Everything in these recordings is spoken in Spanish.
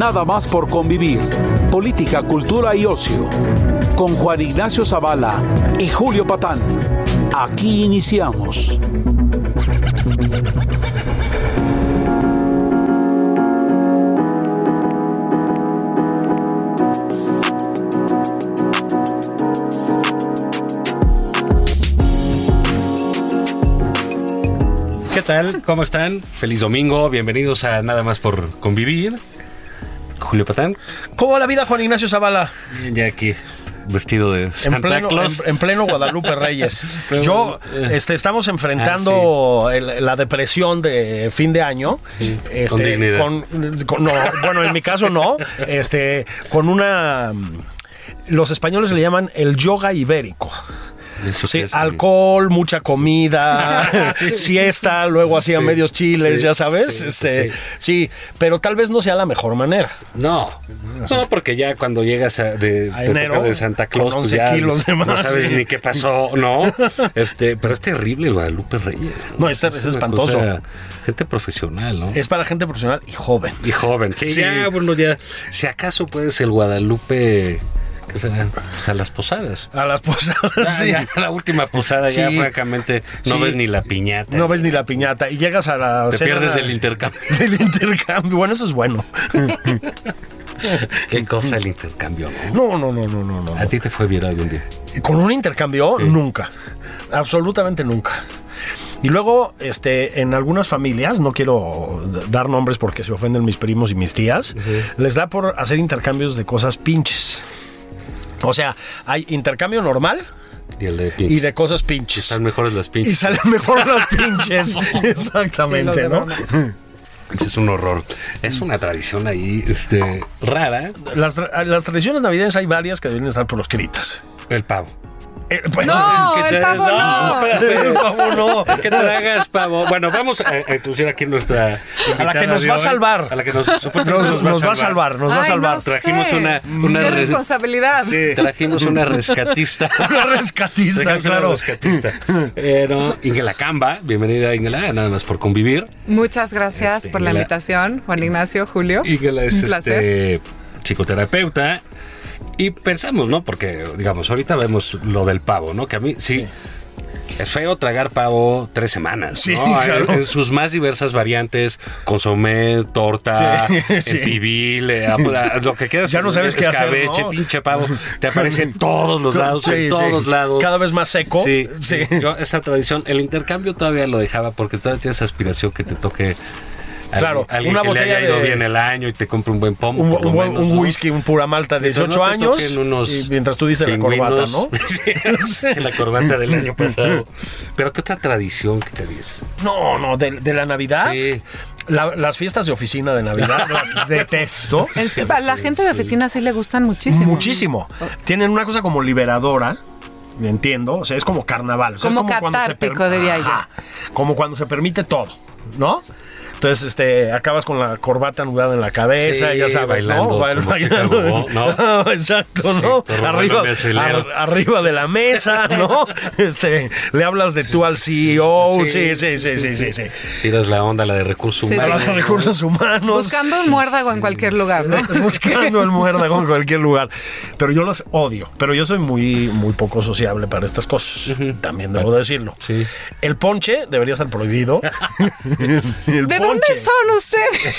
Nada más por convivir. Política, cultura y ocio. Con Juan Ignacio Zavala y Julio Patán. Aquí iniciamos. ¿Qué tal? ¿Cómo están? Feliz domingo, bienvenidos a Nada más por convivir. Julio Patán, ¿Cómo va la vida, Juan Ignacio Zavala? ya aquí vestido de Santa En pleno, Claus. en, en pleno Guadalupe Reyes. Pero, Yo, eh, este, estamos enfrentando el- la depresión de fin de año. Sí, este, con dignidad. con- con- no, bueno, en mi caso no. Este, con una. Los españoles le llaman el yoga ibérico. Sí, es, alcohol, mucha comida, siesta, luego hacían Sí, medios chiles, sí, ya sabes. sí, este, sí. sí, pero tal vez no sea la mejor manera. No, no, porque ya cuando llegas a, de, A enero, de Santa Claus, pues 11 ya kilos de no más, sabes sí. ni qué pasó, ¿no? Este, pero es terrible el Guadalupe Reyes. No, este- es una espantoso. cosa- gente profesional, ¿no? Es para gente profesional y joven. Y joven. Sí, Sí. ya, bueno, ya. Si acaso puedes el Guadalupe. ¿Qué será? Pues a las posadas. A las posadas, sí. ya, la última posada ya francamente no Sí. ves ni la piñata. No ves ni la piñata y llegas a la Te cena pierdes el intercambio. del intercambio. Bueno, eso es bueno. Qué cosa el intercambio, ¿no? No, no, no, no, no. A ti te fue bien algún día. Con un intercambio, nunca. Absolutamente nunca. Y luego, este, en algunas familias, no quiero dar nombres porque se ofenden mis primos y mis tías, les da por hacer intercambios de cosas pinches. O sea, hay intercambio normal Y el de pinches. y de cosas pinches. Están mejores las Y pinches. salen mejor las pinches. Exactamente, ¿no? Es un horror. Es una tradición ahí, este, rara. Las, tra- las tradiciones navideñas hay varias que deben estar proscritas. El pavo. Eh, bueno, No, Que el te- pavo no. el pavo no. Que tragas pavo. Bueno, vamos a, a introducir aquí nuestra. A la que invitada nos va a salvar. A la que nos, Nos, nos va a salvar, nos va a Ay, salvar. no sé. Trajimos una- una Qué res- responsabilidad. Trajimos una rescatista. Una rescatista, Trajimos una claro. rescatista. Eh, no, Ingela Camba, bienvenida Ingela, nada más por convivir. Muchas gracias Este, por la la- invitación, Juan Ignacio, Julio. Ingela es Un placer. este, psicoterapeuta. Y pensamos, ¿no? Porque, digamos, ahorita vemos lo del pavo, ¿no? Que a mí sí. Es feo tragar pavo tres semanas, Sí, ¿no? claro. En, en sus más diversas variantes, consomé, torta, Sí, en pibil, eh, lo que quieras. Ya no sabes qué hacer, ¿no? pinche pavo. Te aparece en todos los lados, Sí, en todos lados. Cada vez más seco. Sí. Yo esa tradición, el intercambio todavía lo dejaba porque todavía tienes aspiración que te toque Claro, alguien una que le botella haya ido de- bien el año y te compre un buen pomo. Un, por lo un buen- menos, un ¿no? whisky, un pura malta de Pero 18 no te años. unos y mientras tú dices la corbata. ¿no? Sí, la corbata del año pasado. Pero ¿qué otra tradición que te dices? No, no, de, de la Navidad. Sí. la- las fiestas de oficina de Navidad las detesto. En sí, a la gente de oficina sí le gustan muchísimo. Muchísimo. Tienen una cosa como liberadora. Entiendo, o sea, es como carnaval. o sea, es Como cuando se catártico, diría yo. Como cuando se permite todo, ¿no? Entonces, este, acabas con la corbata anudada en la cabeza, Sí, ya sabes, bailando ¿no? Bail- como chica bobó, ¿no? Exacto, Sí, ¿no? arriba, ar- arriba de la mesa, ¿no? Este, le hablas de tú al CEO, sí, sí, sí, sí, sí, sí. Tiras la onda, la de recursos Sí, sí. humanos. Hablas de recursos humanos. Buscando un muérdago en cualquier lugar, ¿no? Buscando el muérdago en cualquier lugar. Pero yo los odio. Pero yo soy muy, muy poco sociable para estas cosas. También debo decirlo. Sí. El ponche debería estar prohibido. El ¿De ponche- ponche. son ustedes?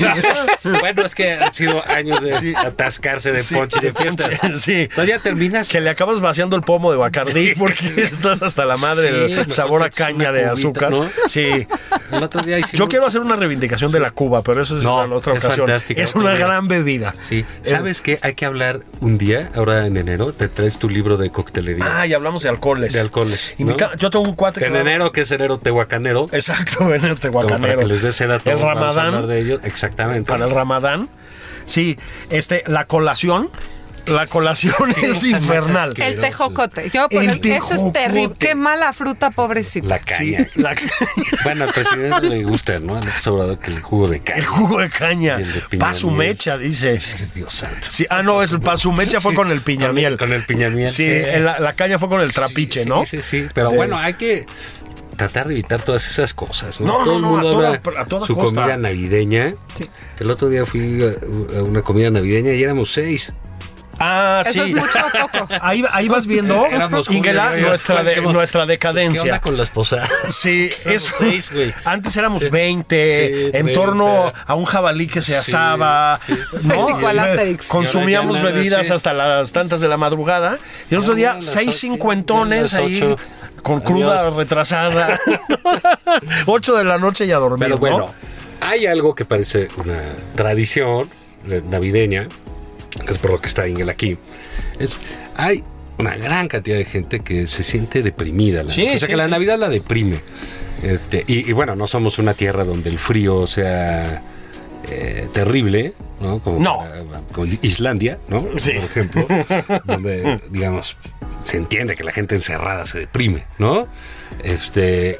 bueno, es que han sido años de Sí. atascarse de Sí, ponche y de fiestas. sí. Entonces ya terminas. Que le acabas vaciando el pomo de Bacardí porque estás hasta la madre no, sabor a caña de cubita, azúcar. ¿no? Sí. El otro día hicimos- Yo quiero hacer una reivindicación de la Cuba, pero eso es No, en otra es ocasión. fantástica, Es una gran bebida. Sí. ¿Sabes qué? Hay que hablar un día, ahora en enero, te traes tu libro de coctelería. Ah, y hablamos de alcoholes. de alcoholes. Y mi ¿no? ca- yo tengo un cuate En que- enero, que es enero tehuacanero. Exacto, en el como Tehuacanero. para que les des ese dato. El Ramadán. de. Exactamente. Para el Ramadán. Sí, este, la colación. La colación es infernal. El tejocote. Yo, por El el- eso es tejocote. terrible. Qué mala fruta, pobrecito. La Sí, caña. Bueno, al presidente le gusta, ¿no? Le ha sobrado que el jugo de caña. el jugo de caña. El Pasumecha, dice. Dios santo. Sí, ah, no, es el pasumecha fue Sí, con el piñamiel. Con el piñamiel. Sí, el- la, la caña fue con el trapiche, Sí, ¿no? Sí, sí, pero De- bueno, hay que tratar de evitar todas esas cosas, ¿no? No, Todo no, el no, a mundo toda- habla a toda su costa. comida navideña. El otro día fui a, a una comida navideña y éramos seis. Ah, Eso sí. es mucho o poco. Ahí, ahí vas viendo, Ingela, nuestra, de- ¿Qué onda nuestra ¿Qué decadencia. onda con las posadas? Sí, eso. seis. Antes éramos 20, Sí, en 30. torno a un jabalí que se asaba. sí. ¿no? Así cual Asterix. Consumíamos bebidas sí. hasta las tantas de la madrugada. Y el otro día, seis cincuentones ahí, con cruda Adiós. retrasada. Ocho de la noche y a dormir. Pero ¿no? bueno, hay algo que parece una tradición eh, navideña, que es por lo que está Ingel aquí. Es, hay una gran cantidad de gente que se siente deprimida. Sí, o sea, sí, que la sí. Navidad la deprime. Este, y, y bueno, no somos una tierra donde el frío sea eh, terrible, ¿no? Como, No. para- como Islandia, ¿no? Por ejemplo, donde, digamos, se entiende que la gente encerrada se deprime, ¿no? Este,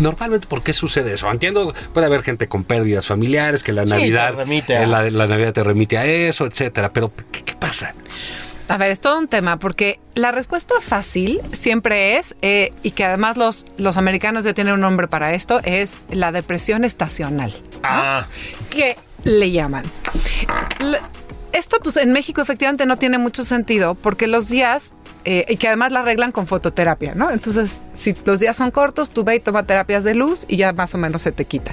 Normalmente, ¿por qué sucede eso? Entiendo, puede haber gente con pérdidas familiares, que la Sí, Navidad, te remite a- eh, la, la Navidad te remite a eso, etcétera. Pero, ¿qué, qué pasa? A ver, es todo un tema, porque la respuesta fácil siempre es, eh, y que además los, los americanos ya tienen un nombre para esto, es la depresión estacional. Ah, que le llaman. Esto, pues en México efectivamente no tiene mucho sentido porque los días, eh, y que además la arreglan con fototerapia, ¿no? Entonces, si los días son cortos, tú ve y toma terapias de luz y ya más o menos se te quita.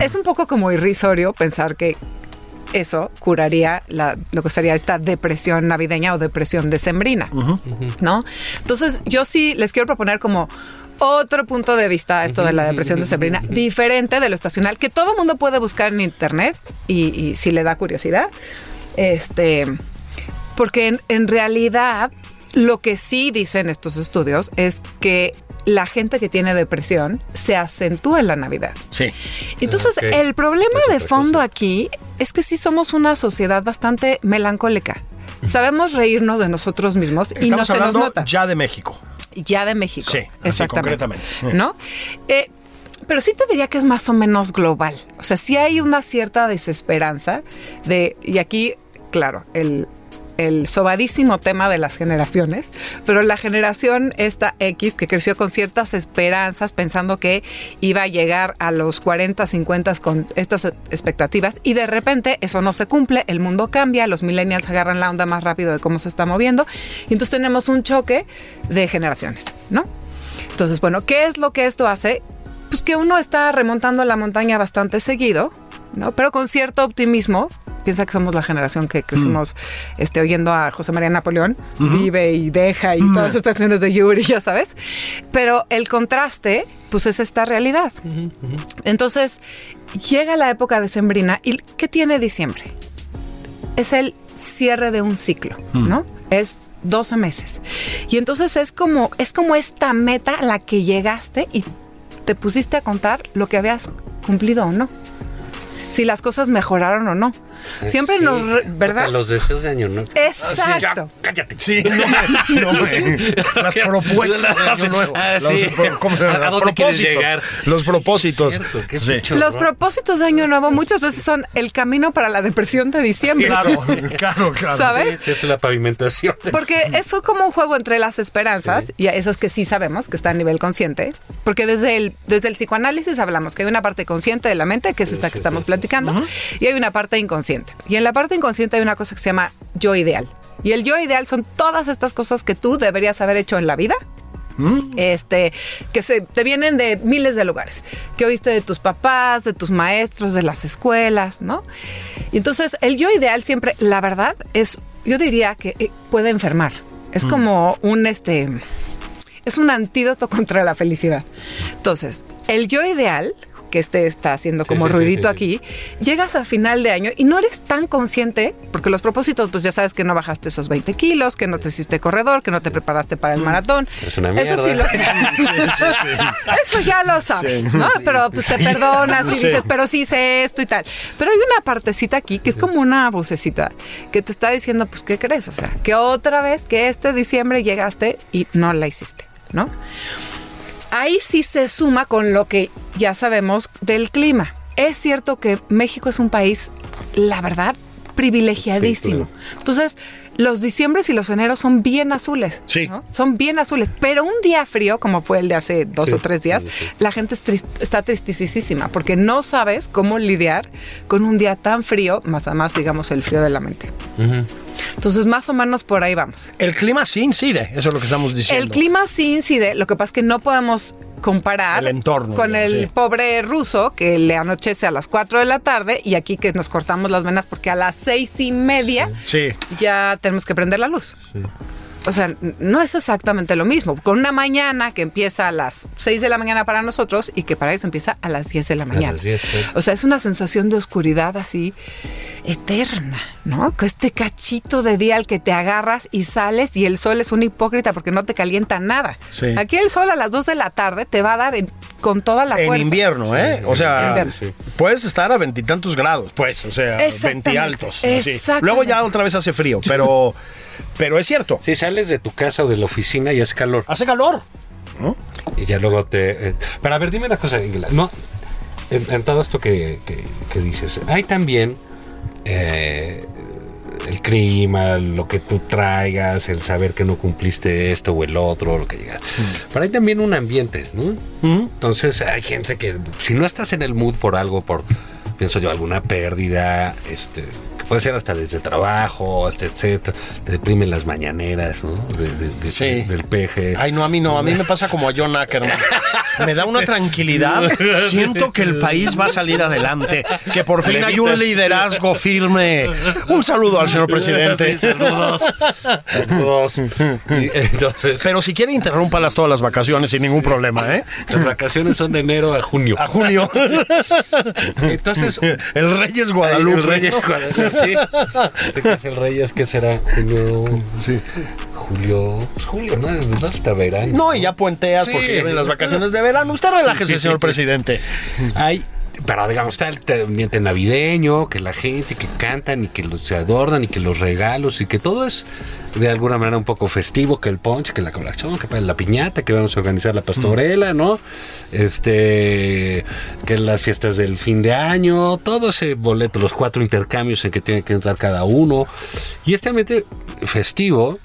Es un poco como irrisorio pensar que eso curaría la- lo que sería esta depresión navideña o depresión decembrina, ¿no? Entonces, yo sí les quiero proponer como otro punto de vista a esto de la depresión decembrina, diferente de lo estacional, que todo mundo puede buscar en internet y, y si le da curiosidad. Este, porque en, en realidad lo que sí dicen estos estudios es que la gente que tiene depresión se acentúa en la Navidad. sí. Entonces, el problema de fondo cosa. aquí es que sí somos una sociedad bastante melancólica. Sabemos reírnos de nosotros mismos y no se nos nota. ya de México. Ya de México. Sí, así exactamente. concretamente. ¿No? Eh, pero sí te diría que es más o menos global. O sea, sí hay una cierta desesperanza de. Y aquí, claro, el. El sobadísimo tema de las generaciones, pero la generación esta X que creció con ciertas esperanzas, pensando que iba a llegar a los 40, 50 con estas expectativas, y de repente eso no se cumple, el mundo cambia, los millennials agarran la onda más rápido de cómo se está moviendo, y entonces tenemos un choque de generaciones, ¿no? Entonces, bueno, ¿qué es lo que esto hace? Pues que uno está remontando la montaña bastante seguido, ¿no? Pero con cierto optimismo. Piensa que somos la generación que crecimos este, oyendo a José María Napoleón, vive y deja y todas estas canciones de Yuri, ya sabes. Pero el contraste, pues es esta realidad. Entonces, llega la época decembrina y ¿qué tiene diciembre? es el cierre de un ciclo, ¿no? Es 12 meses. Y entonces es como, es como esta meta a la que llegaste y te pusiste a contar lo que habías cumplido o no. Si las cosas mejoraron o no. Siempre Sí, nos, ¿verdad? Los deseos de año, ¿no? Exacto. cállate. Sí, no me, no me- Las propuestas de Año Nuevo. Ah, Los. ¿A dónde quieres propósitos. llegar? Los propósitos. Cierto, qué Sí. Los propósitos de Año Nuevo muchas veces son el camino para la depresión de diciembre. Claro, claro, claro. ¿Sabes? Es la pavimentación. Porque es como un juego entre las esperanzas y esas que sí sabemos que está a nivel consciente. Porque desde el, desde el psicoanálisis hablamos que hay una parte consciente de la mente, que es esta que estamos platicando, y hay una parte inconsciente. Y en la parte inconsciente hay una cosa que se llama yo ideal. Y el yo ideal son todas estas cosas que tú deberías haber hecho en la vida este, que se te vienen de miles de lugares, que oíste de tus papás, de tus maestros, de las escuelas, ¿no? Entonces el yo ideal siempre, la verdad, es, yo diría que eh, puede enfermar. Es como un este es un antídoto contra la felicidad. Entonces, el yo ideal, que este está haciendo como sí, sí, ruidito sí, sí. aquí, llegas a final de año y no eres tan consciente, porque los propósitos, pues ya sabes que no bajaste esos 20 kilos, que no te hiciste corredor, que no te preparaste para el maratón. Es una Eso sí lo mierda. Eso ya lo sabes, Sí. ¿no? Pero pues te perdonas y dices, pero sí hice esto y tal. Pero hay una partecita aquí que es como una vocecita que te está diciendo, pues, ¿qué crees? O sea, que otra vez que este diciembre llegaste y no la hiciste, ¿no? Ahí sí se suma con lo que ya sabemos del clima. Es cierto que México es un país, la verdad, privilegiadísimo. Sí, Entonces, los diciembres y los eneros son bien azules. Sí. ¿no? Son bien azules. Pero un día frío, como fue el de hace dos Sí, o tres días, sí, la gente es está tristisísima porque no sabes cómo lidiar con un día tan frío, más además, digamos, el frío de la mente. Entonces, más o menos por ahí vamos. El clima sí incide, eso es lo que estamos diciendo. El clima sí incide, lo que pasa es que no podemos comparar El entorno, con digamos, el sí. pobre ruso que le anochece a las 4 de la tarde y aquí que nos cortamos las venas porque a las seis y media Sí. ya tenemos que prender la luz. O sea, no es exactamente lo mismo. Con una mañana que empieza a las 6 de la mañana para nosotros y que para ellos empieza a las 10 de la mañana. las 10, sí. O sea, es una sensación de oscuridad así eterna, ¿no? Que este cachito de día al que te agarras y sales y el sol es un hipócrita porque no te calienta nada. Sí. Aquí el sol a las 2 de la tarde te va a dar en- con toda la En fuerza. invierno, ¿eh? O sea. Sí. puedes estar a veintitantos grados, pues, o sea, así. exactamente. Luego ya otra vez hace frío, pero, pero es cierto. Si sales de tu casa o de la oficina y hace calor. Hace calor. Y ya luego te... eh, pero a ver, dime una cosa, Ingela. No, en, en todo esto que, que- que dices, hay también eh, el clima, lo que tú traigas, el saber que no cumpliste esto o el otro, lo que digas. Pero hay también un ambiente, ¿no? Entonces hay gente que si no estás en el mood por algo, por, pienso yo, alguna pérdida, este puede ser hasta desde trabajo, hasta etcétera, te deprimen las mañaneras, ¿no? De- de- de- Sí. Del peje. Ay, no, a mí no, a mí me pasa como a John Ackerman. Me da una tranquilidad. Siento que el país va a salir adelante, que por fin hay un liderazgo firme. Un saludo al señor presidente. Sí, saludos. Saludos. Y entonces, Pero si quiere, interrúmpalas todas las vacaciones sin ningún problema, ¿eh? las vacaciones son de enero a junio. A junio. Entonces, El Reyes Guadalupe. El Reyes Guadalupe, sí. ¿Qué es el Reyes? ¿Qué será? Junio. Sí. Julio. Pues julio, ¿no? No hasta verano. No, y ya puenteas Sí. porque vienen las vacaciones de verano. Usted relájese, Sí, sí, señor sí. presidente. Hay, pero digamos, está el ambiente navideño, que la gente que cantan y que los, se adornan y que los regalos y que todo es de alguna manera un poco festivo, que el punch, que la colación, que la piñata, que vamos a organizar la pastorela, ¿no? Este, que las fiestas del fin de año, todo ese boleto, los cuatro intercambios en que tiene que entrar cada uno. Y este ambiente festivo,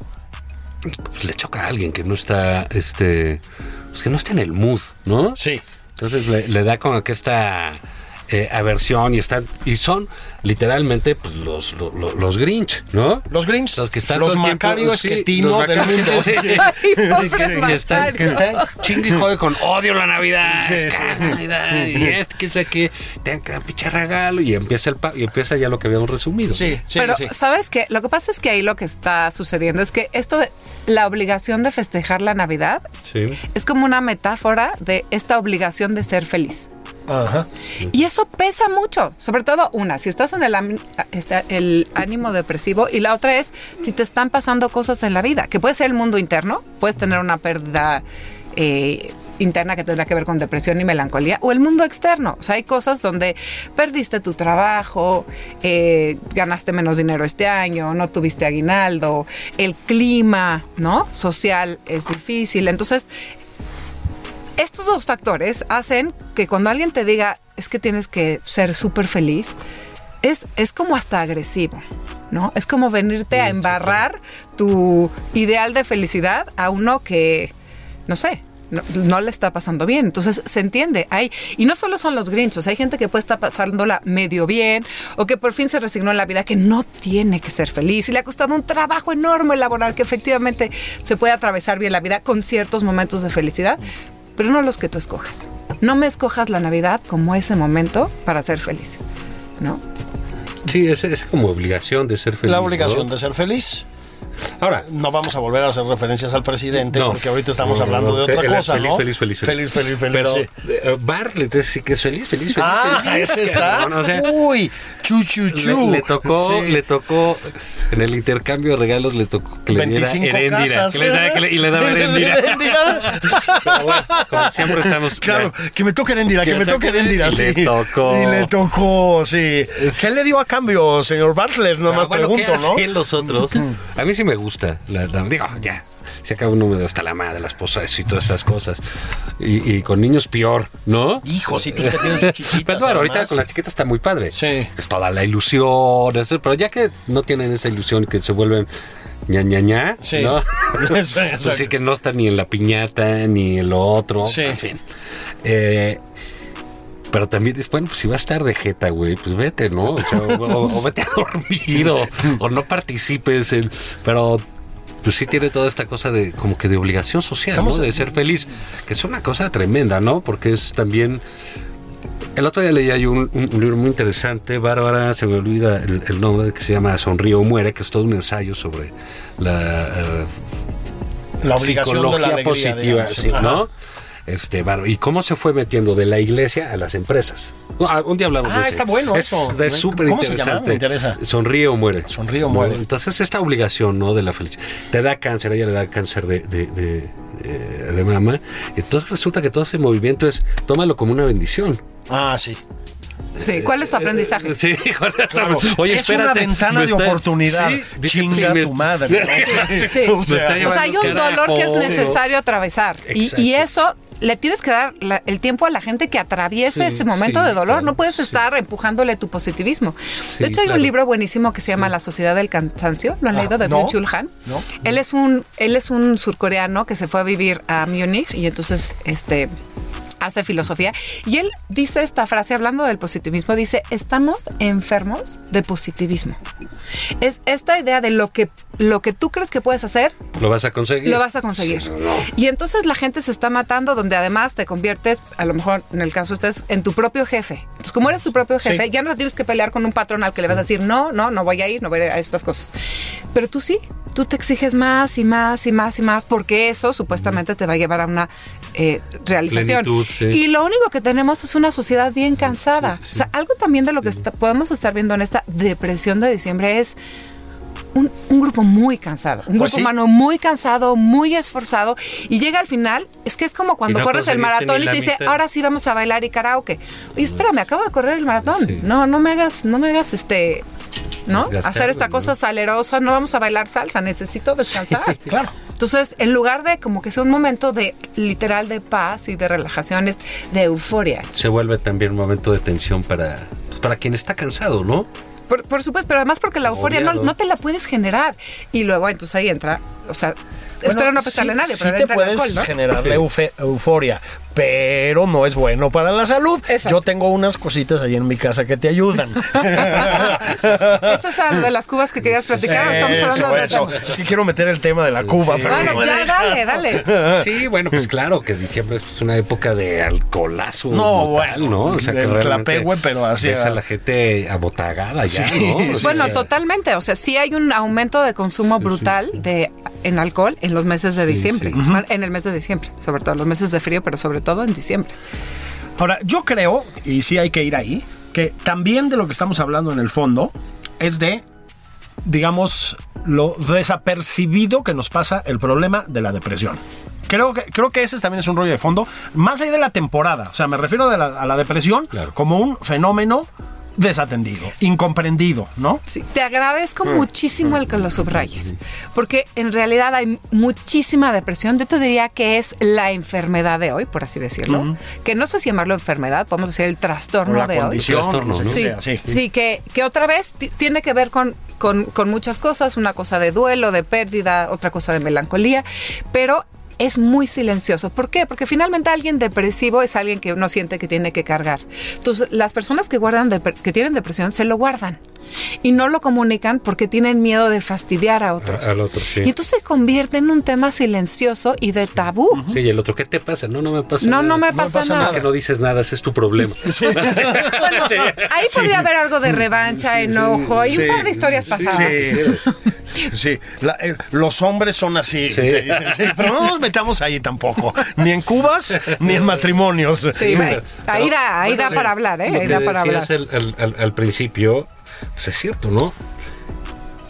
pues, le choca a alguien que no está, este, pues que no está en el mood, ¿no? Sí. Entonces le, le da como que esta eh, aversión y están y son literalmente pues, los, los, Grinch, ¿no? Los Grinch, Los que están los todo el tiempo- Macario sí, Esquetino los del mundo. Sí. Que están, que Macario. están chingue y jode con odio la Navidad. Sí, sí. Navidad, y este, que sé que tengan que dar pinche regalo y empieza el pa- y empieza ya lo que habíamos resumido. Sí, sí, Pero, sí. ¿sabes qué? Lo que pasa es que ahí lo que está sucediendo es que esto de la obligación de festejar la Navidad Sí. es como una metáfora de esta obligación de ser feliz. Ajá. Y eso pesa mucho, sobre todo una, si estás en está el ánimo depresivo y la otra es si te están pasando cosas en la vida, que puede ser el mundo interno, puedes tener una pérdida eh, interna que tendrá que ver con depresión y melancolía, o el mundo externo, o sea, hay cosas donde perdiste tu trabajo, eh, ganaste menos dinero este año, no tuviste aguinaldo, el clima, ¿no? Social es difícil, entonces estos dos factores hacen que cuando alguien te diga es que tienes que ser súper feliz, es, es como hasta agresivo, ¿no? Es como venirte a embarrar tu ideal de felicidad a uno que, no sé, no, no le está pasando bien. Entonces se entiende. Hay, y no solo son los grinchos, hay gente que puede estar pasándola medio bien o que por fin se resignó en la vida que no tiene que ser feliz y le ha costado un trabajo enorme laboral que efectivamente se puede atravesar bien la vida con ciertos momentos de felicidad, pero no los que tú escojas. No me escojas la Navidad como ese momento para ser feliz, ¿no? Sí, es, es como obligación de ser feliz. La obligación ¿no? de ser feliz. Ahora, No vamos a volver a hacer referencias al presidente No. porque ahorita estamos No, no, hablando no. de otra cosa, feliz, ¿no? Feliz, feliz, feliz. Feliz, feliz, feliz, Pero sí. eh, Bartlett es sí que es feliz, feliz, feliz. Ah, feliz, ese está. cabrón, o sea, Uy, chu, chu, chu. Le, le tocó, Sí. le tocó en el intercambio de regalos le tocó que le diera 25 Heréndira, casas. que le daba- que le- y le daba. Pero bueno, como siempre estamos Claro, que me toque Heréndira, que, Que me le toque y sí. le tocó. Y le tocó, sí. ¿Qué le dio a cambio, señor Bartlett? Nomás Ah, bueno, pregunto, ¿qué ¿no? los otros? A mí sí me gusta. La, la- digo, ya. Se acaba un número hasta la madre, la esposa eso y todas esas cosas. Y, y con niños peor, ¿no? Hijo, sí, tú que tienes tus chiquitas, Pero bueno, ahorita con las chiquitas está muy padre. Sí. Es toda la ilusión. pero ya que no tienen esa ilusión que se vuelven ña ña ña, Sí. ¿no? Sí, Así que no está ni en la piñata ni en lo otro. Sí. En fin. Eh, pero también dices, bueno, pues si va a estar de jeta, güey, pues vete, ¿no? O, sea, o- o- o vete a dormir o, o no participes. En, pero pues sí tiene toda esta cosa de como que de obligación social, Estamos- ¿no? De ser feliz, que es una cosa tremenda, ¿no? Porque es también... El otro día leí ahí un, un- un libro muy interesante, Bárbara, se me olvida el, el nombre, que se llama Sonríe o Muere, que es todo un ensayo sobre la eh, La obligación de la psicología alegría, positiva, digamos. sí. ¿no? Este, bárbaro. y cómo se fue metiendo de la iglesia a las empresas. No, ah, un día hablamos Ah, de eso. está bueno es, eso. Es súper ¿Cómo se llama? interesante. Me interesa. Sonríe o muere. Sonríe o muere. Entonces, esta obligación, ¿no? De la felicidad. Te da cáncer, a ella le da cáncer de, de, de, eh, de mama. Entonces resulta que todo ese movimiento es, tómalo como una bendición. Ah, sí. Sí, ¿cuál es tu aprendizaje? Sí, Claro. Oye, es espérate, una ventana de está- oportunidad. Sí, Chinga sí, tu madre. Sí, Sí. O sea, está O sea, hay un dolor que es necesario atravesar. Y, Exacto. y eso le tienes que dar la- el tiempo a la gente que atraviese Sí, ese momento sí, de dolor. claro, no puedes sí. estar empujándole tu positivismo. De hecho, hay claro. un libro buenísimo que se llama La Sociedad del Cansancio. ¿Lo han Ah, leído? De no. Byung-Chul Han. No. Él es un él es un surcoreano que se fue a vivir a Múnich y entonces este hace filosofía y él dice esta frase hablando del positivismo dice estamos enfermos de positivismo es esta idea de lo que lo que tú crees que puedes hacer ¿Lo vas a conseguir? lo vas a conseguir. Sí, no, no. Y entonces la gente se está matando donde además te conviertes, a lo mejor en el caso de ustedes, en tu propio jefe. Entonces, como eres tu propio jefe, Sí. ya no tienes que pelear con un patrón al que le vas a decir, no, no, no voy a ir, no voy a ir a estas cosas. Pero tú sí, tú te exiges más y más y más y más porque eso supuestamente te va a llevar a una eh, realización. Plenitud, sí. Y lo único que tenemos es una sociedad bien cansada. O sea, algo también de lo que podemos estar viendo en esta depresión de diciembre es un, un grupo muy cansado, un Pues grupo sí. humano muy cansado, muy esforzado, y llega al final, es que es como cuando no corres el maratón y te dice, mitad. ahora sí vamos a bailar y karaoke. Oye, espérame, acabo de correr el maratón. Sí. No, no me hagas, no me hagas este, ¿no? Hacer esta ¿no? cosa salerosa, no vamos a bailar salsa, necesito descansar. Claro. Entonces, en lugar de como que sea un momento de literal de paz y de relajación, es de euforia. Se vuelve también un momento de tensión para, pues, para quien está cansado, ¿no? Por, por supuesto, pero además porque la euforia no, no te la puedes generar. Y luego entonces ahí entra, o sea, espero no pesarle a nadie, sí pero te puedes alcohol, ¿no? generar la euforia, pero no es bueno para la salud. Exacto. Yo tengo unas cositas ahí en mi casa que te ayudan. Eso es algo de las cubas que querías platicar. Estamos hablando Eso, de eso. quiero meter el tema de la Cuba, Sí. pero Bueno, no ya deja. dale, dale. Sí, bueno, pues claro que diciembre es una época de alcoholazo. No, brutal, bueno, ¿no? O sea, que clapehue, pero así ves a- la gente abotagada ya, Sí, ¿no? sí, O sea, Bueno, totalmente. O sea, sí hay un aumento de consumo brutal de en alcohol en los meses de diciembre. En el mes de diciembre, sobre todo en los meses de frío, pero sobre todo en diciembre. Ahora, yo creo, y sí hay que ir ahí, que también de lo que estamos hablando en el fondo es de, digamos, lo desapercibido que nos pasa el problema de la depresión. Creo que, creo que ese también es un rollo de fondo, más allá de la temporada. O sea, me refiero de la- a la depresión Claro. como un fenómeno desatendido, incomprendido, ¿no? Sí, te agradezco muchísimo el que lo subrayes, porque en realidad hay muchísima depresión. Yo te diría que es la enfermedad de hoy, por así decirlo, que no sé si llamarlo enfermedad, podemos decir el trastorno la de hoy. condición, Trastorno, no Sí, sí. sí, que, que otra vez ti- tiene que ver con, con, con muchas cosas, una cosa de duelo, de pérdida, otra cosa de melancolía, pero es muy silencioso. ¿Por qué? Porque finalmente alguien depresivo es alguien que uno siente que tiene que cargar. Entonces, las personas que guardan que tienen depresión se lo guardan y no lo comunican porque tienen miedo de fastidiar a otros. A- al otro, sí. Y entonces se convierte en un tema silencioso y de tabú. Sí, y el otro, ¿qué te pasa? No, no me pasa No, nada. no me pasa Es que no dices nada, ese es tu problema. Bueno, ahí podría haber algo de revancha, enojo y sí, un par de historias pasadas. Sí, sí. La- eh, los hombres son así. Sí. dicen, sí, pero no nos metamos ahí tampoco. Ni en cubas, ni en matrimonios. Sí, ahí da, ahí da para hablar, ¿eh? Ahí da para hablar. al- al- al principio, pues es cierto, ¿no?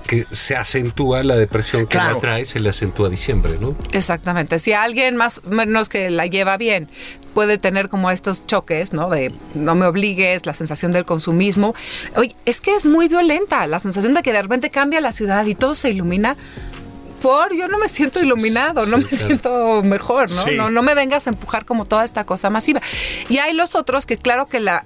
Que se acentúa la depresión que Claro. la trae, se le acentúa a diciembre, ¿no? Exactamente. Si alguien más o menos que la lleva bien puede tener como estos choques, ¿no? De no me obligues, la sensación del consumismo. Oye, es que es muy violenta la sensación de que de repente cambia la ciudad y todo se ilumina. Por, yo no me siento iluminado, no me claro. siento mejor, ¿no? Sí. ¿no? No me vengas a empujar como toda esta cosa masiva. Y hay los otros que claro que la...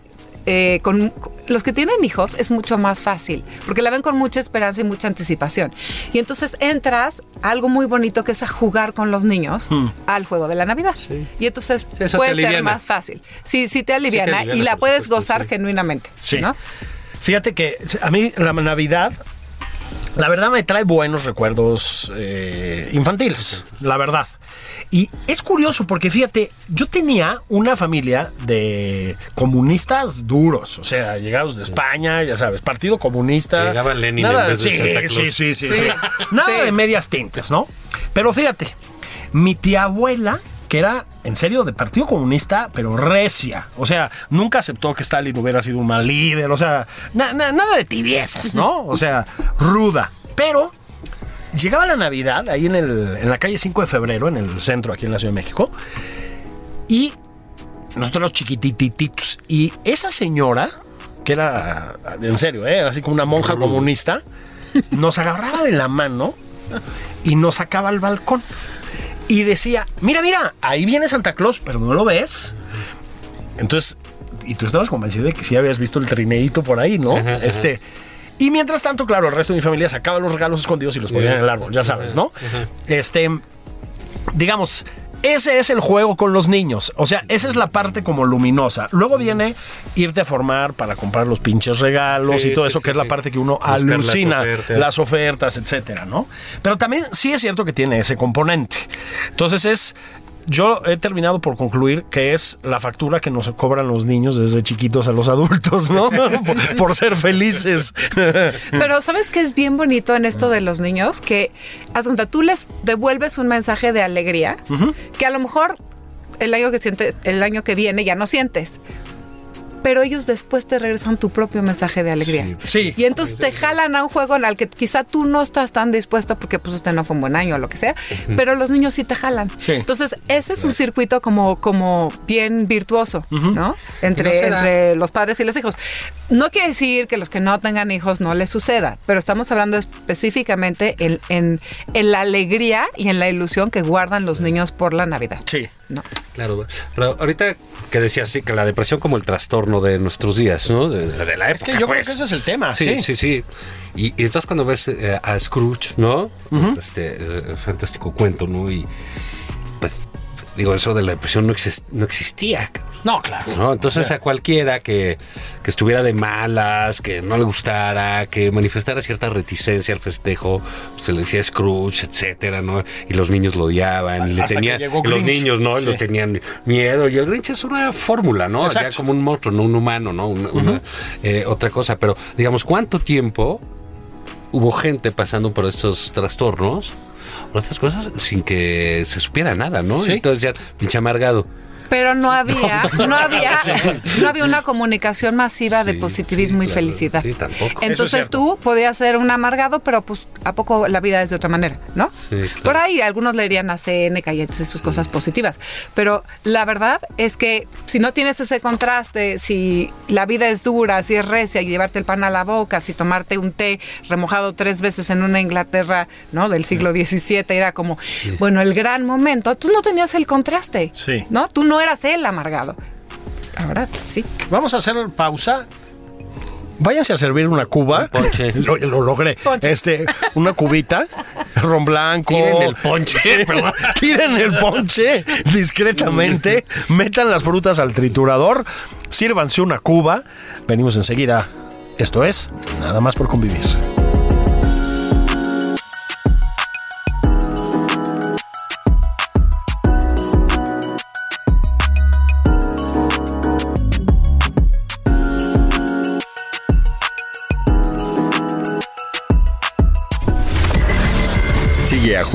eh, con los que tienen hijos es mucho más fácil, porque la ven con mucha esperanza y mucha anticipación. Y entonces entras a algo muy bonito que es a jugar con los niños al juego de la Navidad. Y entonces Sí, puede ser más fácil. Sí, sí te aliviana, aliviana, y la puedes supuesto, gozar genuinamente. Fíjate que a mí la Navidad, la verdad me trae buenos recuerdos eh, infantiles, la verdad. Y es curioso porque fíjate, yo tenía una familia de comunistas duros, o sea, llegados de España, ya sabes, Partido Comunista. Llegaba Lenin nada, en vez de sí, Santa Claus. sí, sí, sí, Sí. sí. Nada Sí. de medias tintas, ¿no? Pero fíjate, mi tía abuela que era en serio de Partido Comunista, pero recia. O sea, nunca aceptó que Stalin hubiera sido un mal líder. O sea, na- na- nada de tibiezas, ¿no? O sea, ruda. Pero llegaba la Navidad ahí en, el, en la calle 5 de febrero, en el centro, aquí en la Ciudad de México. Y nosotros los chiquitititos. Y esa señora, que era, en serio, ¿eh? era así como una monja comunista, nos agarraba de la mano y nos sacaba al balcón. Y decía, mira, mira, ahí viene Santa Claus, pero no lo ves. Entonces, y tú estabas convencido de que sí habías visto el trineíto por ahí, ¿no? Ajá, ajá. Y mientras tanto, claro, el resto de mi familia sacaba los regalos escondidos y los ponía en el árbol, ya sabes, ¿no? Este, digamos, ese es el juego con los niños. O sea, esa es la parte como luminosa. Luego viene irte a formar para comprar los pinches regalos Sí, y todo sí, eso, sí, que es la parte que uno Buscar las alucina, ofertas. las ofertas, etcétera, ¿no? Pero también sí es cierto que tiene ese componente. Entonces es. Yo he terminado por concluir que es la factura que nos cobran los niños desde chiquitos a los adultos, ¿no? por, por ser felices. Pero ¿sabes qué es bien bonito en esto de los niños? Que cuenta, tú les devuelves un mensaje de alegría que a lo mejor el año que sientes, el año que viene ya no sientes. Pero ellos después te regresan tu propio mensaje de alegría. Sí. Y entonces te jalan a un juego en el que quizá tú no estás tan dispuesto porque pues este no fue un buen año o lo que sea, pero los niños sí te jalan. Sí. Entonces ese es un circuito como, como bien virtuoso, ¿no? Entre, no entre los padres y los hijos. No quiere decir que los que no tengan hijos no les suceda, pero estamos hablando específicamente en, en, en la alegría y en la ilusión que guardan los niños por la Navidad. Sí. ¿no? Claro, pero ahorita que decías sí, que la depresión como el trastorno de nuestros días, ¿no? De, de la época. Es que yo creo pues. que ese es el tema, Sí, sí. sí, sí. Y, y entonces cuando ves eh, a Scrooge, ¿no? Este eh, fantástico cuento, ¿no? Y pues digo, eso de la depresión no, exis- no existía. No, claro. ¿no? Entonces a cualquiera que, que estuviera de malas, que no le gustara, que manifestara cierta reticencia al festejo, pues, se le decía Scrooge, etcétera, ¿no? Y los niños lo odiaban y le tenían los niños, ¿no? Y Sí. Los tenían miedo y el Grinch es una fórmula, ¿no? Ya como un monstruo, no un humano, ¿no? Una, una, eh, otra cosa, pero digamos, ¿cuánto tiempo hubo gente pasando por estos trastornos? O estas cosas sin que se supiera nada, ¿no? Sí. Entonces ya, pinche amargado. Pero no había, no, había, no había una comunicación masiva de positivismo y claro. felicidad. Sí, tampoco. Es Entonces tú podías ser un amargado, pero pues a poco la vida es de otra manera, ¿no? Claro. Por ahí algunos leerían a CN, Cayetes y sus cosas positivas. Pero la verdad es que si no tienes ese contraste, si la vida es dura, si es recia y llevarte el pan a la boca, si tomarte un té remojado tres veces en una Inglaterra, ¿no? Del siglo XVII era como, bueno, el gran momento. Tú no tenías el contraste, Sí. ¿no? Tú no eras el amargado. Ahora sí. Vamos a hacer pausa. Váyanse a servir una cuba. ponche. Lo, lo logré. Ponche. Este, una cubita. ron blanco. Tiren el ponche, perdón. Tiren el ponche discretamente, metan las frutas al triturador, sírvanse una cuba. Venimos enseguida. Esto es Nada más por convivir.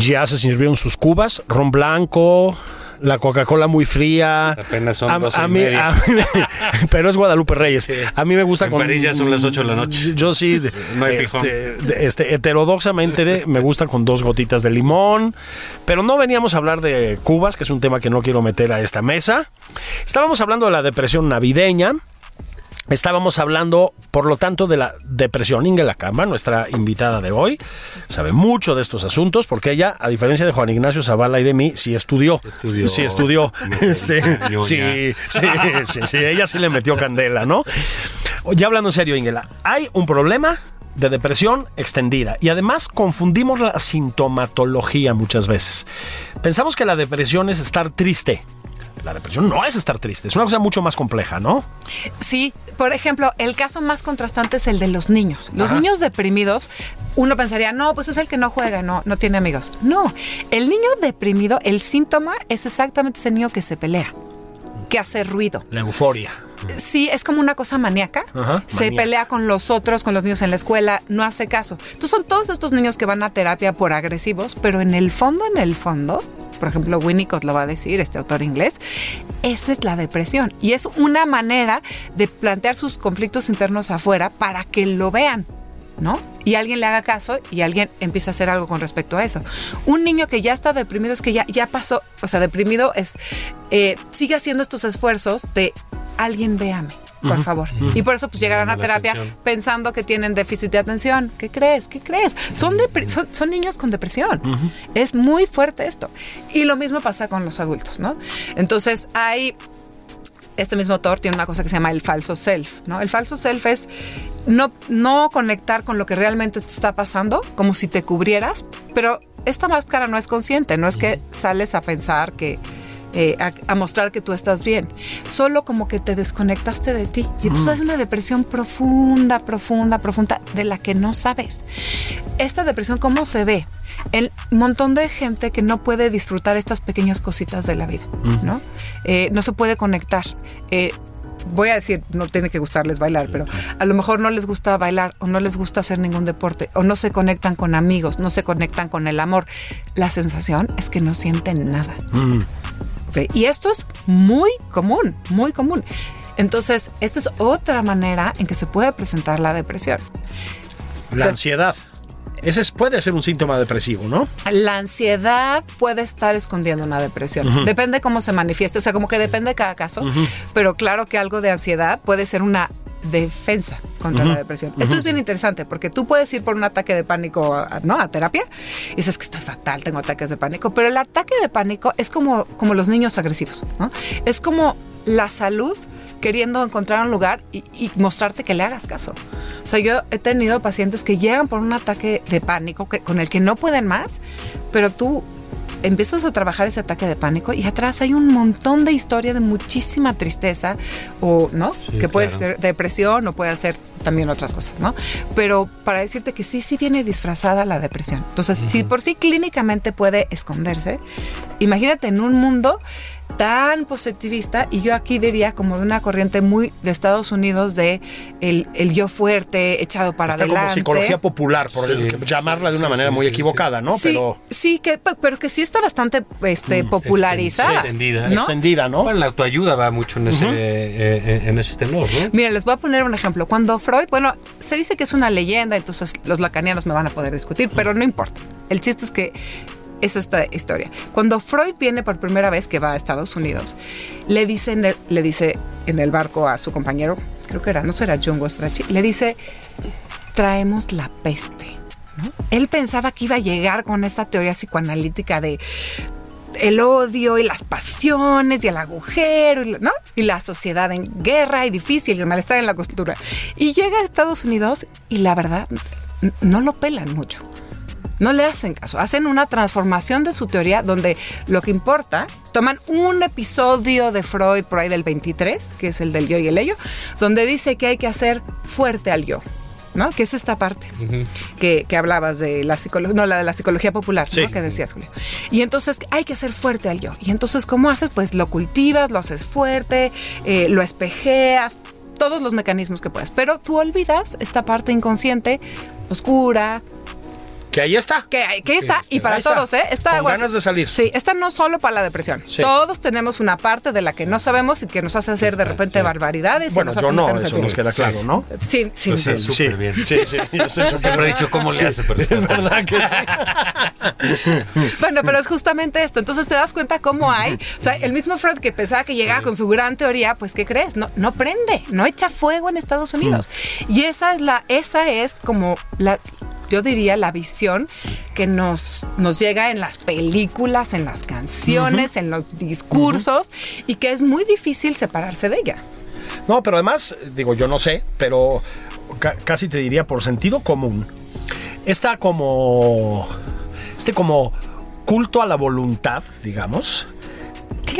Ya se sirvieron sus cubas, ron blanco, la Coca-Cola muy fría. Apenas son A- doce a y mí- media. a mí me- pero es Guadalupe Reyes. A mí me gusta En con. París ya son las ocho de la noche. Yo sí, No hay este, este, heterodoxamente de- me gusta con dos gotitas de limón. Pero no veníamos a hablar de cubas, que es un tema que no quiero meter a esta mesa. Estábamos hablando de la depresión navideña. Estábamos hablando, por lo tanto, de la depresión. Inge Lacamba, nuestra invitada de hoy, sabe mucho de estos asuntos porque ella, a diferencia de Juan Ignacio Zavala y de mí, sí estudió. Estudió. Sí estudió. Este, sí, sí, sí, sí, ella sí le metió candela, ¿no? Ya hablando en serio, Ingela, hay un problema de depresión extendida y además confundimos la sintomatología muchas veces. Pensamos que la depresión es estar triste. La depresión no es estar triste, es una cosa mucho más compleja, ¿no? Sí, por ejemplo, el caso más contrastante es el de los niños. Los Ajá. niños deprimidos, uno pensaría, no, pues es el que no juega, no, no tiene amigos. No, el niño deprimido, el síntoma es exactamente ese niño que se pelea, que hace ruido. La euforia. Sí, es como una cosa maníaca. Ajá, se maníaca. pelea con los otros, con los niños en la escuela, no hace caso. Entonces son todos estos niños que van a terapia por agresivos, pero en el fondo, en el fondo, por ejemplo, Winnicott lo va a decir, este autor inglés, esa es la depresión. Y es una manera de plantear sus conflictos internos afuera para que lo vean. ¿No? Y alguien le haga caso y alguien empieza a hacer algo con respecto a eso. Un niño que ya está deprimido es que ya, ya pasó, o sea, deprimido es, eh, sigue haciendo estos esfuerzos de alguien véame, por favor. Y por eso pues llegarán a terapia atención. pensando que tienen déficit de atención. ¿Qué crees? ¿Qué crees? Son, son, son niños con depresión. Es muy fuerte esto. Y lo mismo pasa con los adultos, ¿no? Entonces hay este mismo autor tiene una cosa que se llama el falso self, ¿no? El falso self es no, no conectar con lo que realmente te está pasando, como si te cubrieras, pero esta máscara no es consciente, no es que sales a pensar que... eh, a, a mostrar que tú estás bien, solo como que te desconectaste de ti. Y entonces hay una depresión profunda, profunda, profunda, de la que no sabes. Esta depresión, ¿cómo se ve? El montón de gente que no puede disfrutar estas pequeñas cositas de la vida, ¿no? Eh, no se puede conectar. Eh, voy a decir, no tiene que gustarles bailar, pero a lo mejor no les gusta bailar o no les gusta hacer ningún deporte o no se conectan con amigos, no se conectan con el amor. La sensación es que no sienten nada. Y esto es muy común, muy común. Entonces, esta es otra manera en que se puede presentar la depresión. La ansiedad. Ese es- puede ser un síntoma depresivo, ¿no? La ansiedad puede estar escondiendo una depresión. Depende cómo se manifieste, o sea, como que depende de cada caso, pero claro que algo de ansiedad puede ser una defensa contra la depresión. Esto es bien interesante porque tú puedes ir por un ataque de pánico, a- ¿no? A terapia y dices que estoy fatal, tengo ataques de pánico, pero el ataque de pánico es como, como los niños agresivos, ¿no? Es como la salud queriendo encontrar un lugar y, y mostrarte que le hagas caso. O sea, yo he tenido pacientes que llegan por un ataque de pánico que- con el que no pueden más, pero tú empiezas a trabajar ese ataque de pánico y atrás hay un montón de historia de muchísima tristeza o, ¿no? Sí, que puede claro. ser depresión o puede ser también otras cosas, ¿no? Pero para decirte que sí, sí viene disfrazada la depresión. Entonces, si por sí clínicamente puede esconderse, imagínate en un mundo tan positivista y yo aquí diría como de una corriente muy de Estados Unidos de el, el yo fuerte, echado para Está adelante. como psicología popular, por el- Sí. llamarla de una Sí, manera sí, muy sí, equivocada, ¿no? Sí, Pero sí, que, pero que sí está bastante este, popularizada. extendida. ¿no? extendida, ¿no? Bueno, la autoayuda va mucho en ese, eh, eh, en ese tenor, ¿no? Mira, les voy a poner un ejemplo. Cuando Freud, bueno, se dice que es una leyenda, entonces los lacanianos me van a poder discutir, pero no importa. El chiste es que es esta historia. Cuando Freud viene por primera vez que va a Estados Unidos, le dice, en el- le dice en el barco a su compañero, creo que era, no sé, era John Gostrachi, le dice, traemos la peste. Él pensaba que iba a llegar con esta teoría psicoanalítica de el odio y las pasiones y el agujero, y la- ¿no? Y la sociedad en guerra y difícil, y el malestar en la costura. Y llega a Estados Unidos y la verdad no lo pelan mucho. No le hacen caso. Hacen una transformación de su teoría donde lo que importa, toman un episodio de Freud por ahí del 23, que es el del yo y el ello, donde dice que hay que hacer fuerte al yo. ¿No? Que es esta parte que, que hablabas de la psicología, no, la de la psicología popular, ¿no? Que decías, Julio. Y entonces hay que hacer fuerte al yo. Y entonces, ¿cómo haces? Pues lo cultivas, lo haces fuerte, eh, lo espejeas, todos los mecanismos que puedas. Pero tú olvidas esta parte inconsciente, oscura, que ahí está. que, que está, y para Ahí está. todos, ¿eh? Está Con ganas de salir. Sí, esta no solo para la depresión. Sí. Todos tenemos una parte de la que no sabemos y que nos hace hacer de Está, repente sí. barbaridades. y Bueno, nos yo no, eso nos queda claro, ¿no? Sí, sí. Pues sí. Sí, súper bien. Sí, sí, yo Siempre he dicho cómo le hace, pero está Es verdad que sí. Bueno, pero es justamente esto. Entonces te das cuenta cómo hay. O sea, el mismo Freud que pensaba que llegaba con su gran teoría, pues ¿qué crees? No, no prende, no echa fuego en Estados Unidos. Y esa es la, esa es como la. Yo diría la visión que nos, nos llega en las películas, en las canciones, en los discursos, y que es muy difícil separarse de ella. No, pero además, digo, yo no sé, pero ca- casi te diría por sentido común. Está como. Este como culto a la voluntad, digamos.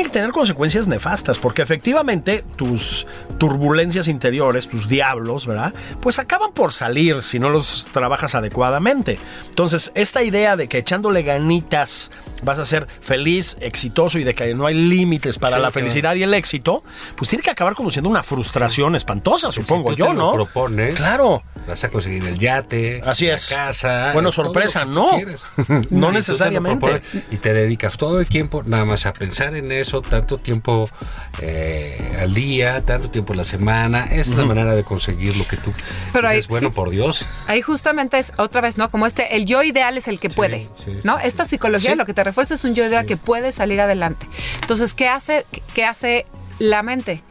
Tiene que tener consecuencias nefastas, porque efectivamente tus turbulencias interiores, tus diablos, ¿verdad? Pues acaban por salir si no los trabajas adecuadamente. Entonces, esta idea de que echándole ganitas vas a ser feliz, exitoso y de que no hay límites para Sí, la claro. felicidad y el éxito, pues tiene que acabar conduciendo una frustración espantosa, supongo si tú yo, te ¿no? Lo propones, Claro. Vas a conseguir el yate, Así la es. casa. Bueno, sorpresa, no. No Y te necesariamente. propones Y te dedicas todo el tiempo nada más a pensar en eso, tanto tiempo eh, al día, tanto tiempo a la semana. Es la manera de conseguir lo que tú Pero ahí- dices, bueno, sí. por Dios. Ahí justamente es otra vez, ¿no? Como este, el yo ideal es el que puede, sí, ¿no? Esta psicología Sí. lo que te refuerza es un yo ideal que puede salir adelante. Entonces, ¿qué hace, qué hace la mente?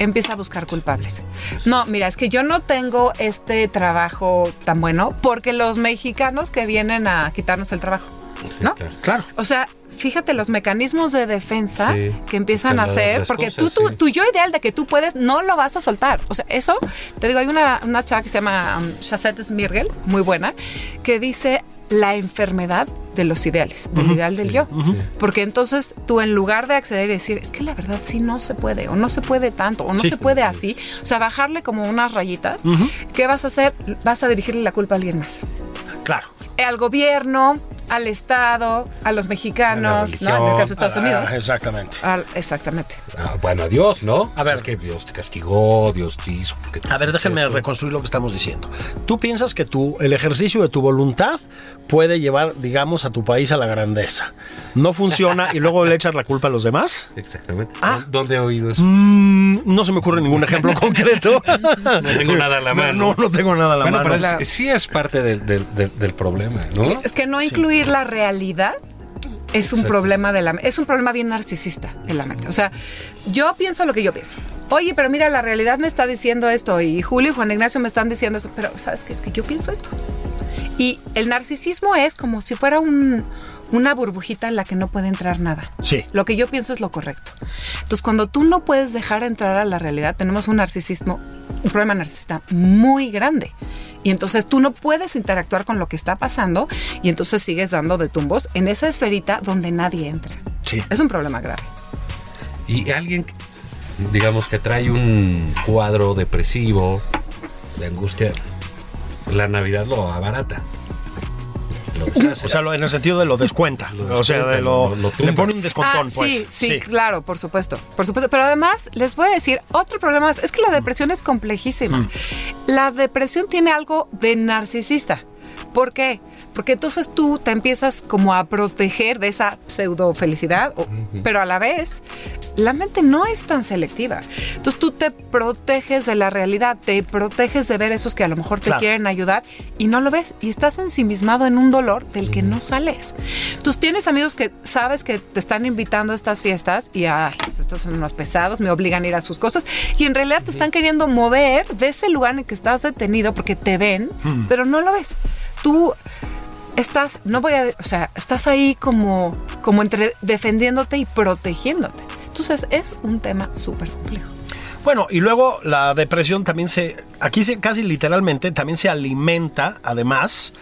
Empieza a buscar culpables. No, mira, es que yo no tengo este trabajo tan bueno porque los mexicanos que vienen a quitarnos el trabajo, Sí, ¿no? claro. Claro. O sea, fíjate los mecanismos de defensa Sí, que empiezan a hacer, porque tú, sí. tu yo ideal de que tú puedes, no lo vas a soltar. O sea, eso, te digo, hay una, una chava que se llama um, Chasette Smirgel, muy buena, que dice la enfermedad de los ideales, del ideal del yo. Porque entonces tú en lugar de acceder y decir, es que la verdad sí no se puede, o no se puede tanto, o no Sí. se puede así, o sea, bajarle como unas rayitas, ¿qué vas a hacer? Vas a dirigirle la culpa a alguien más Claro. al gobierno, al Estado, a los mexicanos, ¿no? En el caso de Estados Ah, Unidos. exactamente. Al- exactamente. Ah, bueno, a Dios, ¿no? A ver. O sea, que Dios te castigó, Dios te hizo. A ver, déjenme esto. reconstruir lo que estamos diciendo. Tú piensas que tu, el ejercicio de tu voluntad puede llevar, digamos, a tu país a la grandeza. No funciona y luego le echas la culpa a los demás. Exactamente. Ah. ¿Dónde he oído eso? Mm, no se me ocurre ningún ejemplo concreto. No tengo nada a la mano. No, no tengo nada a la bueno, mano. pero es- sí es parte del, del- del- del problema, ¿no? Es que no incluir la realidad es un Exacto. problema de la es un problema bien narcisista en la mente. O sea, yo pienso lo que yo pienso. Oye, pero mira, la realidad me está diciendo esto y Julio y Juan Ignacio me están diciendo eso, pero sabes qué es que yo pienso esto. Y el narcisismo es como si fuera un, una burbujita en la que no puede entrar nada. Sí. Lo que yo pienso es lo correcto. Entonces, cuando tú no puedes dejar entrar a la realidad, tenemos un narcisismo, un problema narcisista muy grande. Y entonces tú no puedes interactuar con lo que está pasando y entonces sigues dando de tumbos en esa esferita donde nadie entra. Sí. Es un problema grave. Y alguien, digamos, que trae un cuadro depresivo, de angustia, la Navidad lo abarata. Lo. O sea, lo- en el sentido de lo descuenta. Lo o sea, de lo, lo- lo tumba. le pone un descontón, Ah, pues. sí, sí, claro, por supuesto, por supuesto. Pero además, les voy a decir, otro problema es, es que la depresión es complejísima. Mm. La depresión tiene algo de narcisista. ¿Por qué? Porque entonces tú te empiezas como a proteger de esa pseudo felicidad, o- pero a la vez la mente no es tan selectiva. Entonces tú te proteges de la realidad, te proteges de ver esos que a lo mejor te Claro. quieren ayudar y no lo ves y estás ensimismado en un dolor del que no sales. Entonces tienes amigos que sabes que te están invitando a estas fiestas y ay, estos son unos pesados, me obligan a ir a sus cosas y en realidad te están queriendo mover de ese lugar en que estás detenido porque te ven, pero no lo ves. Tú estás, no voy a, o sea, estás ahí como, como entre defendiéndote y protegiéndote. Entonces es un tema súper complejo. Bueno, y luego la depresión también se, aquí se, casi literalmente, también se alimenta, además,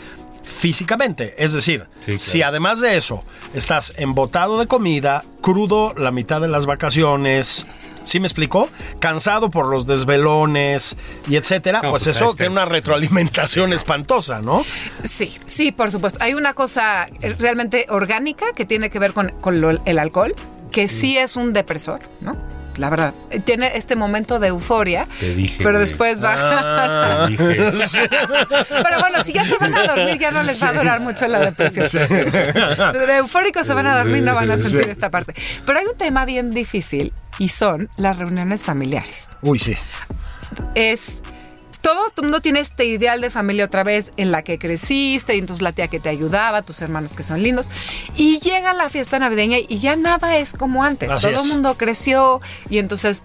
físicamente. Es decir, Sí, claro. si además de eso estás embotado de comida, crudo la mitad de las vacaciones, ¿sí me explicó? Cansado por los desvelones y etcétera, No, pues, pues, eso tiene una retroalimentación espantosa, ¿no? Sí, sí, por supuesto. Hay una cosa eh, realmente orgánica que tiene que ver con, con lo- el alcohol, que sí es un depresor, ¿no? La verdad, tiene este momento de euforia, Te dije, pero güey. después baja. Ah. Dije, Pero bueno, si ya se van a dormir, ya no les va a durar mucho la depresión. De eufóricos se van a dormir, no van a sentir esta parte. Pero hay un tema bien difícil y son las reuniones familiares. Uy, sí. es todo el mundo tiene este ideal de familia otra vez en la que creciste y entonces la tía que te ayudaba, tus hermanos que son lindos y llega la fiesta navideña y ya nada es como antes. Así todo el mundo creció y entonces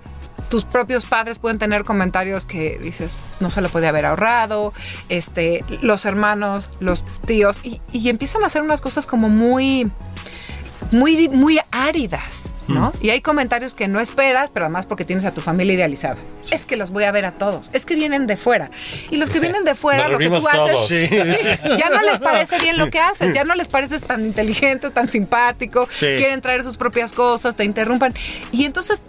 tus propios padres pueden tener comentarios que dices no se lo puede haber ahorrado, este, los hermanos, los tíos y, y empiezan a hacer unas cosas como muy muy, muy áridas, ¿no? Y hay comentarios que no esperas, pero además porque tienes a tu familia idealizada. Es que los voy a ver a todos, es que vienen de fuera. Y los que vienen de fuera, Nos lo que tú haces. Sí, sí, ya no les parece bien lo que haces, ya no les pareces tan inteligente o tan simpático, Sí. quieren traer sus propias cosas, te interrumpan. Y entonces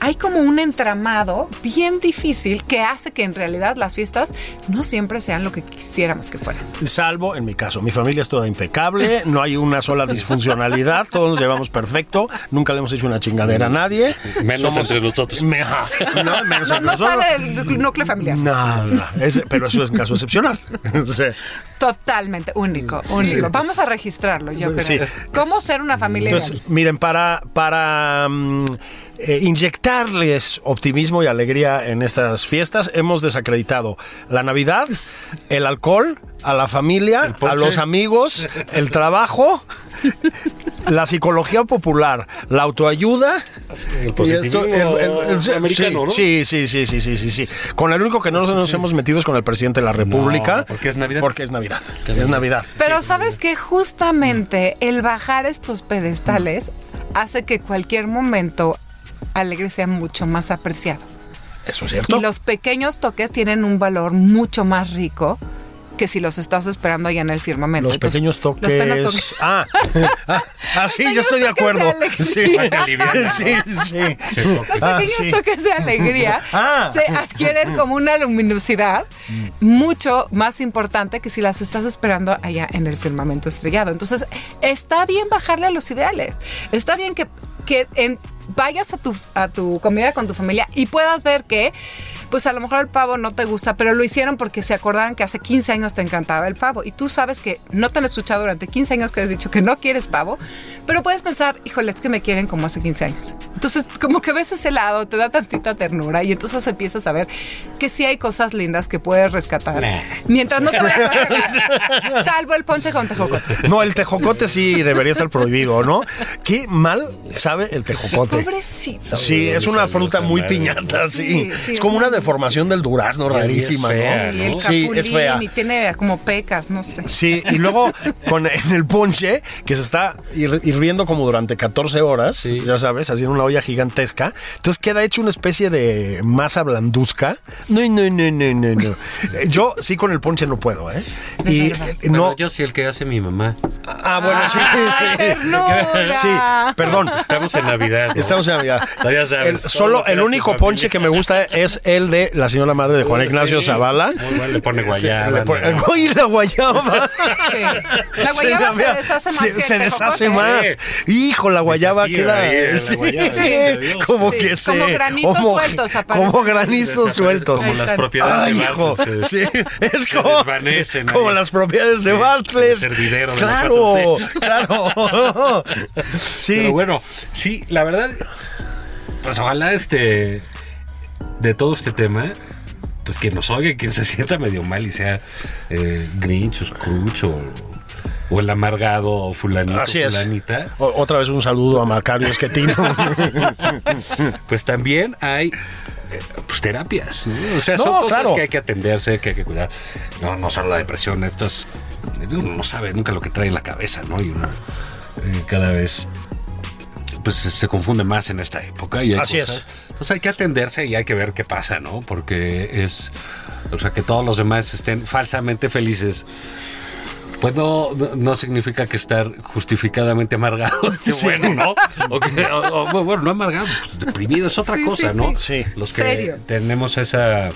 hay como un entramado bien difícil que hace que en realidad las fiestas no siempre sean lo que quisiéramos que fueran. Salvo en mi caso, mi familia es toda impecable, no hay una sola disfuncionalidad, todos nos llevamos perfecto, nunca le hemos hecho una chingadera a nadie. Menos entre nosotros. Me- no, menos No, entre no nosotros. sale del núcleo familiar. Nada, es- pero eso es un caso excepcional. Totalmente único, único. Vamos a registrarlo, yo creo. Sí. ¿Cómo ser una familia Entonces, ideal? miren, para, para mm, eh, inyectarles optimismo y alegría en estas fiestas, hemos desacreditado la Navidad, el alcohol, a la familia, a los amigos, el trabajo, la psicología popular, la autoayuda. El positivismo esto, el- el- el- americano, ¿no? sí, sí, sí, sí, sí, sí, sí. Con el único que no nos hemos metido es con el presidente de la República. No, porque es Navidad. Porque es Navidad. Es Navidad. Pero sabes que justamente el bajar estos pedestales hace que cualquier momento alegre sea mucho más apreciado. Eso es cierto. Y los pequeños toques tienen un valor mucho más rico que si los estás esperando allá en el firmamento. Los Entonces, pequeños toques. Los pequeños toques. Ah, ah, ah, sí, yo estoy de de acuerdo. alegría. Sí, sí, sí. Los Ah, pequeños sí. toques de alegría Ah. se adquieren como una luminosidad mucho más importante que si las estás esperando allá en el firmamento estrellado. Entonces, está bien bajarle a los ideales. Está bien que, que en- vayas a tu, a tu comida con tu familia y puedas ver que, pues a lo mejor el pavo no te gusta, pero lo hicieron porque se acordaron que hace 15 años te encantaba el pavo. Y tú sabes que no te han escuchado durante 15 años que has dicho que no quieres pavo, pero puedes pensar, híjole, es que me quieren como hace 15 años. Entonces, como que ves ese lado, te da tantita ternura y entonces empiezas a ver que sí hay cosas lindas que puedes rescatar. Nah. Mientras no te vayas a salvo el ponche con tejocote. No, el tejocote sí debería estar prohibido, ¿no? Qué mal sabe el tejocote. Pobrecito. Sí, es una fruta muy piñata, sí. Sí, sí, es como una deformación del durazno rarísima, fea, ¿no? Y el Sí, es fea. y tiene como pecas, no sé. Sí, y luego con en el ponche, que se está hir- hirviendo como durante 14 horas, Sí. ya sabes, así en una olla gigantesca. Entonces queda hecho una especie de masa blanduzca. No, no, no, no, no, no. Eh, Yo sí con el ponche no puedo, ¿eh? Y eh, Pero no. yo sí el que hace mi mamá. Ah, bueno, sí, ¡Ay, sí. Sí, perdón. Estamos en Navidad. ¿no? Estamos en Navidad. Ya sabes, El- solo el único ponche que me gusta es el de la señora madre de Juan Ignacio. Zavala. Muy bueno, le pone guayaba. Sí, le pone- ¿no? ¡Ay, la guayaba! Sí. La guayaba se, había- deshace más se, que se deshace más. Hijo, la guayaba queda. ahí, la sí, guayaba, sí, como Sí, que se. como granitos sueltos aparecen. Como granizos sueltos. Como las propiedades Ay, de hijo. Bartlett, se- Sí, es se como, desvanecen como las propiedades de Bartlett. Claro, 4T. claro. Sí. Pero bueno, sí, la verdad, pues ojalá este, de todo este tema, pues quien nos oiga, quien se sienta medio mal y sea eh, Grinch o Scrooge o, o el amargado o fulanito, Así es. fulanita, O- otra vez un saludo a Macario Esquetino. pues también hay eh, pues terapias. O sea, No, son cosas claro. que hay que atenderse, que hay que cuidar. No, no solo la depresión, estas uno no sabe nunca lo que trae en la cabeza, ¿no? Y uno eh, cada vez pues se confunde más en esta época y hay Así cosas- Pues hay que atenderse y hay que ver qué pasa, ¿no? Porque es o sea que todos los demás estén falsamente felices. Pues no, no- no significa que estar justificadamente amargado es bueno, ¿no? O, que- o- o, bueno, no amargado, pues deprimido es otra Sí, cosa, sí, ¿no? sí. Sí. Los que Serio. tenemos esa,